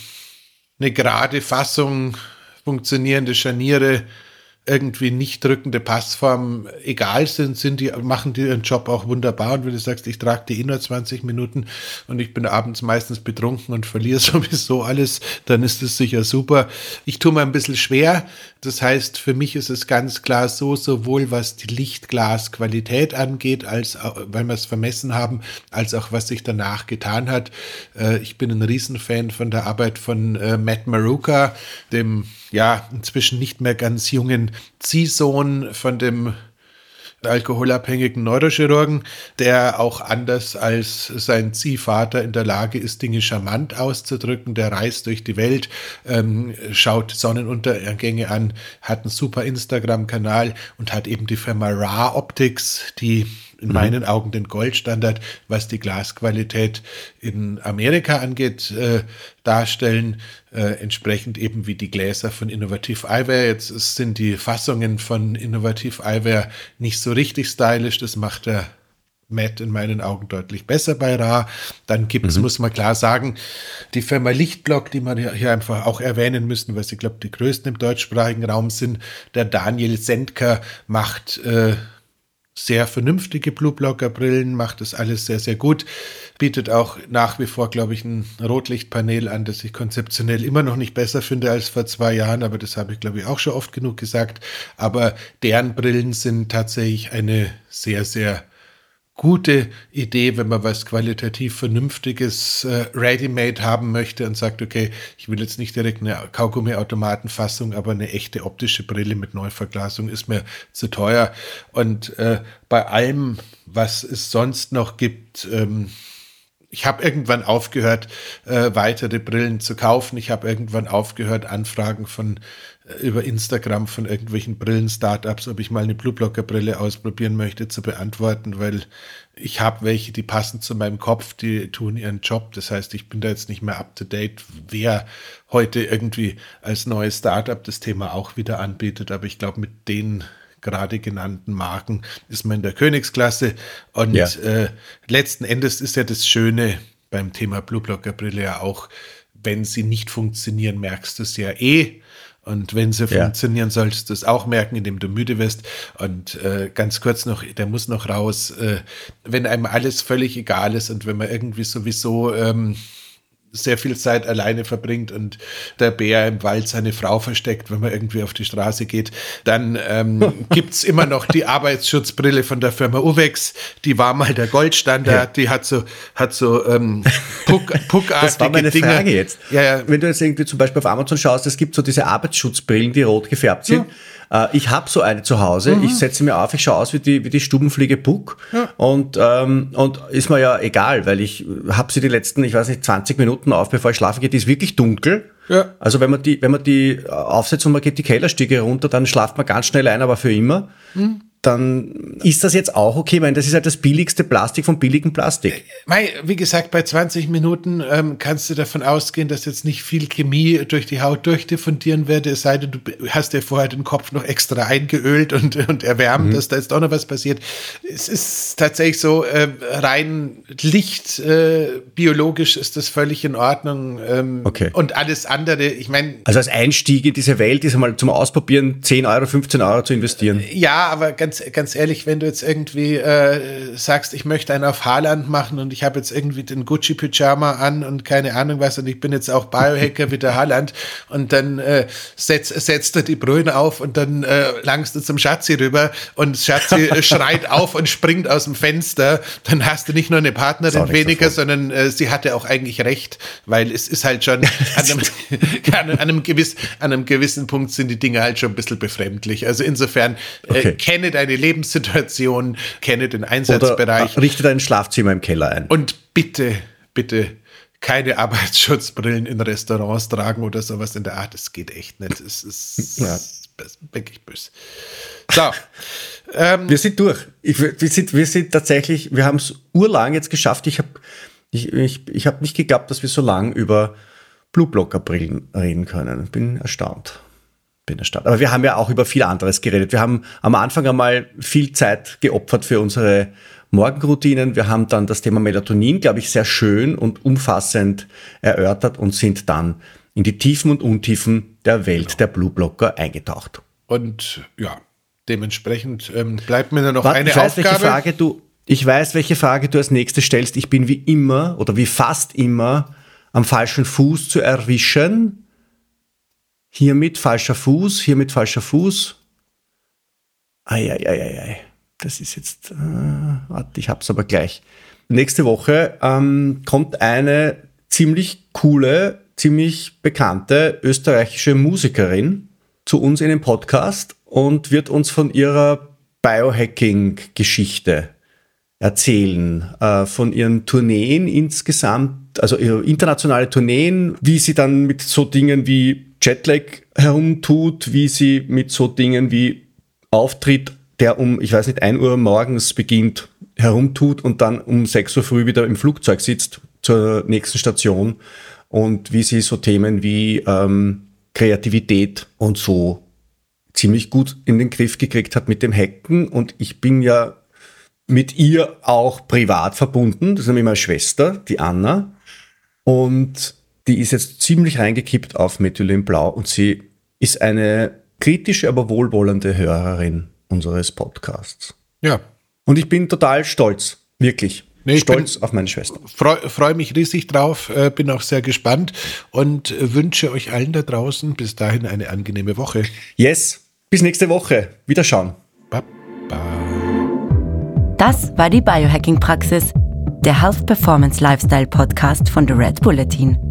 eine gerade Fassung funktionierende Scharniere irgendwie nicht drückende Passformen egal sind, sind die, machen die ihren Job auch wunderbar. Und wenn du sagst, ich trage die eh nur 20 Minuten und ich bin abends meistens betrunken und verliere sowieso alles, dann ist das sicher super. Ich tue mir ein bisschen schwer. Das heißt, für mich ist es ganz klar so, sowohl was die Lichtglasqualität angeht, als weil wir es vermessen haben, als auch was sich danach getan hat. Äh, ich bin ein Riesenfan von der Arbeit von äh, Matt Maruka, dem ja inzwischen nicht mehr ganz jungen Ziehsohn von dem alkoholabhängigen Neurochirurgen, der auch anders als sein Ziehvater in der Lage ist, Dinge charmant auszudrücken. Der reist durch die Welt, ähm, schaut Sonnenuntergänge an, hat einen super Instagram-Kanal und hat eben die Firma Ra Optics, die in mhm. meinen Augen den Goldstandard, was die Glasqualität in Amerika angeht, äh, darstellen. Äh, entsprechend eben wie die Gläser von Innovative Eyewear. Jetzt sind die Fassungen von Innovative Eyewear nicht so richtig stylisch. Das macht der Matt in meinen Augen deutlich besser bei Ra. Dann gibt es, mhm. muss man klar sagen, die Firma Lichtblock, die man hier einfach auch erwähnen müssen, weil sie, glaube die größten im deutschsprachigen Raum sind. Der Daniel Sendker macht äh, sehr vernünftige Blueblocker-Brillen, macht das alles sehr, sehr gut. Bietet auch nach wie vor, glaube ich, ein Rotlichtpanel an, das ich konzeptionell immer noch nicht besser finde als vor zwei Jahren, aber das habe ich, glaube ich, auch schon oft genug gesagt. Aber deren Brillen sind tatsächlich eine sehr, sehr gute Idee, wenn man was qualitativ Vernünftiges äh, ready-made haben möchte und sagt, okay, ich will jetzt nicht direkt eine Kaugummi-Automatenfassung, aber eine echte optische Brille mit Neuverglasung ist mir zu teuer. Und äh, bei allem, was es sonst noch gibt, ähm, ich habe irgendwann aufgehört, äh, weitere Brillen zu kaufen. Ich habe irgendwann aufgehört, Anfragen von äh, über Instagram von irgendwelchen Brillen-Startups, ob ich mal eine Blueblocker-Brille ausprobieren möchte, zu beantworten, weil ich habe welche, die passen zu meinem Kopf, die tun ihren Job. Das heißt, ich bin da jetzt nicht mehr up to date, wer heute irgendwie als neues Startup das Thema auch wieder anbietet. Aber ich glaube, mit denen gerade genannten Marken ist man in der Königsklasse. Und ja. äh, letzten Endes ist ja das Schöne beim Thema Blueblocker Brille ja auch, wenn sie nicht funktionieren, merkst du es ja eh. Und wenn sie ja. funktionieren, solltest du es auch merken, indem du müde wirst. Und äh, ganz kurz noch, der muss noch raus, äh, wenn einem alles völlig egal ist und wenn man irgendwie sowieso ähm, sehr viel Zeit alleine verbringt und der Bär im Wald seine Frau versteckt, wenn man irgendwie auf die Straße geht. Dann ähm, gibt's immer noch die Arbeitsschutzbrille von der Firma Uvex. Die war mal der Goldstandard. Die hat so, hat so ähm, Puck, puckartige Das war meine Dinge. Frage jetzt. Ja, ja. Wenn du jetzt irgendwie zum Beispiel auf Amazon schaust, es gibt so diese Arbeitsschutzbrillen, die rot gefärbt sind. Ja. Äh, ich habe so eine zu Hause. Mhm. Ich setze mir auf, ich schaue aus wie die, wie die Stubenfliege Puck. Ja. Und, ähm, und ist mir ja egal, weil ich habe sie die letzten, ich weiß nicht, 20 Minuten auf, bevor ich schlafen gehe. Die ist wirklich dunkel. Ja. Also wenn man die, wenn man die aufsetzt und man geht die Kellerstiege runter, dann schlaft man ganz schnell ein, aber für immer. Mhm dann ist das jetzt auch okay, weil das ist halt das billigste Plastik vom billigen Plastik. Wie gesagt, bei 20 Minuten ähm, kannst du davon ausgehen, dass jetzt nicht viel Chemie durch die Haut durchdiffundieren wird, es sei denn, du hast dir vorher den Kopf noch extra eingeölt und, und erwärmt, mhm. dass da jetzt auch noch was passiert. Es ist tatsächlich so, äh, rein Licht, äh, biologisch ist das völlig in Ordnung. Ähm, okay. Und alles andere, ich meine. Also als Einstieg in diese Welt ist einmal zum Ausprobieren 10 Euro, 15 Euro zu investieren. Ja, aber ganz ganz, ganz ehrlich, wenn du jetzt irgendwie äh, sagst, ich möchte einen auf Haarland machen und ich habe jetzt irgendwie den Gucci-Pyjama an und keine Ahnung was und ich bin jetzt auch Biohacker wie der Haaland und dann äh, setz, setzt du die Brühen auf und dann äh, langst du zum Schatzi rüber und Schatzi schreit auf und springt aus dem Fenster, dann hast du nicht nur eine Partnerin weniger, so sondern äh, sie hatte auch eigentlich recht, weil es ist halt schon an einem, an, einem gewiss, an einem gewissen Punkt sind die Dinge halt schon ein bisschen befremdlich. Also insofern äh, okay. kenne deine Lebenssituation, kenne den Einsatzbereich. Oder richte dein Schlafzimmer im Keller ein. Und bitte, bitte keine Arbeitsschutzbrillen in Restaurants tragen oder sowas in der Art. Das geht echt nicht. Es ist ja. wirklich böse. So. ähm, wir sind durch. Ich, wir, sind, wir sind tatsächlich, wir haben es urlang jetzt geschafft. Ich habe ich, ich, ich hab nicht geglaubt, dass wir so lang über Blue Blocker Brillen reden können. Bin erstaunt in der Stadt. Aber wir haben ja auch über viel anderes geredet. Wir haben am Anfang einmal viel Zeit geopfert für unsere Morgenroutinen. Wir haben dann das Thema Melatonin, glaube ich, sehr schön und umfassend erörtert und sind dann in die Tiefen und Untiefen der Welt genau. der Blue Blocker eingetaucht. Und ja, dementsprechend ähm, bleibt mir noch Warte, eine ich weiß, Aufgabe. Welche Frage du, ich weiß, welche Frage du als nächstes stellst. Ich bin wie immer oder wie fast immer am falschen Fuß zu erwischen Hiermit falscher Fuß, hiermit falscher Fuß. Eieieiei. Das ist jetzt, äh, warte, ich hab's aber gleich. Nächste Woche ähm, kommt eine ziemlich coole, ziemlich bekannte österreichische Musikerin zu uns in den Podcast und wird uns von ihrer Biohacking-Geschichte erzählen, äh, von ihren Tourneen insgesamt, also ihre internationale Tourneen, wie sie dann mit so Dingen wie Jetlag herumtut, wie sie mit so Dingen wie Auftritt, der um, ich weiß nicht, 1 Uhr morgens beginnt, herumtut und dann um 6 Uhr früh wieder im Flugzeug sitzt zur nächsten Station und wie sie so Themen wie ähm, Kreativität und so ziemlich gut in den Griff gekriegt hat mit dem Hacken und ich bin ja mit ihr auch privat verbunden, das ist nämlich meine Schwester, die Anna und die ist jetzt ziemlich reingekippt auf Methylenblau und sie ist eine kritische, aber wohlwollende Hörerin unseres Podcasts. Ja. Und ich bin total stolz, wirklich. Nee, stolz bin, auf meine Schwester. Freue freu mich riesig drauf, äh, bin auch sehr gespannt und wünsche euch allen da draußen bis dahin eine angenehme Woche. Yes, bis nächste Woche. Wiederschauen. Baba. Das war die Biohacking-Praxis, der Health Performance Lifestyle Podcast von The Red Bulletin.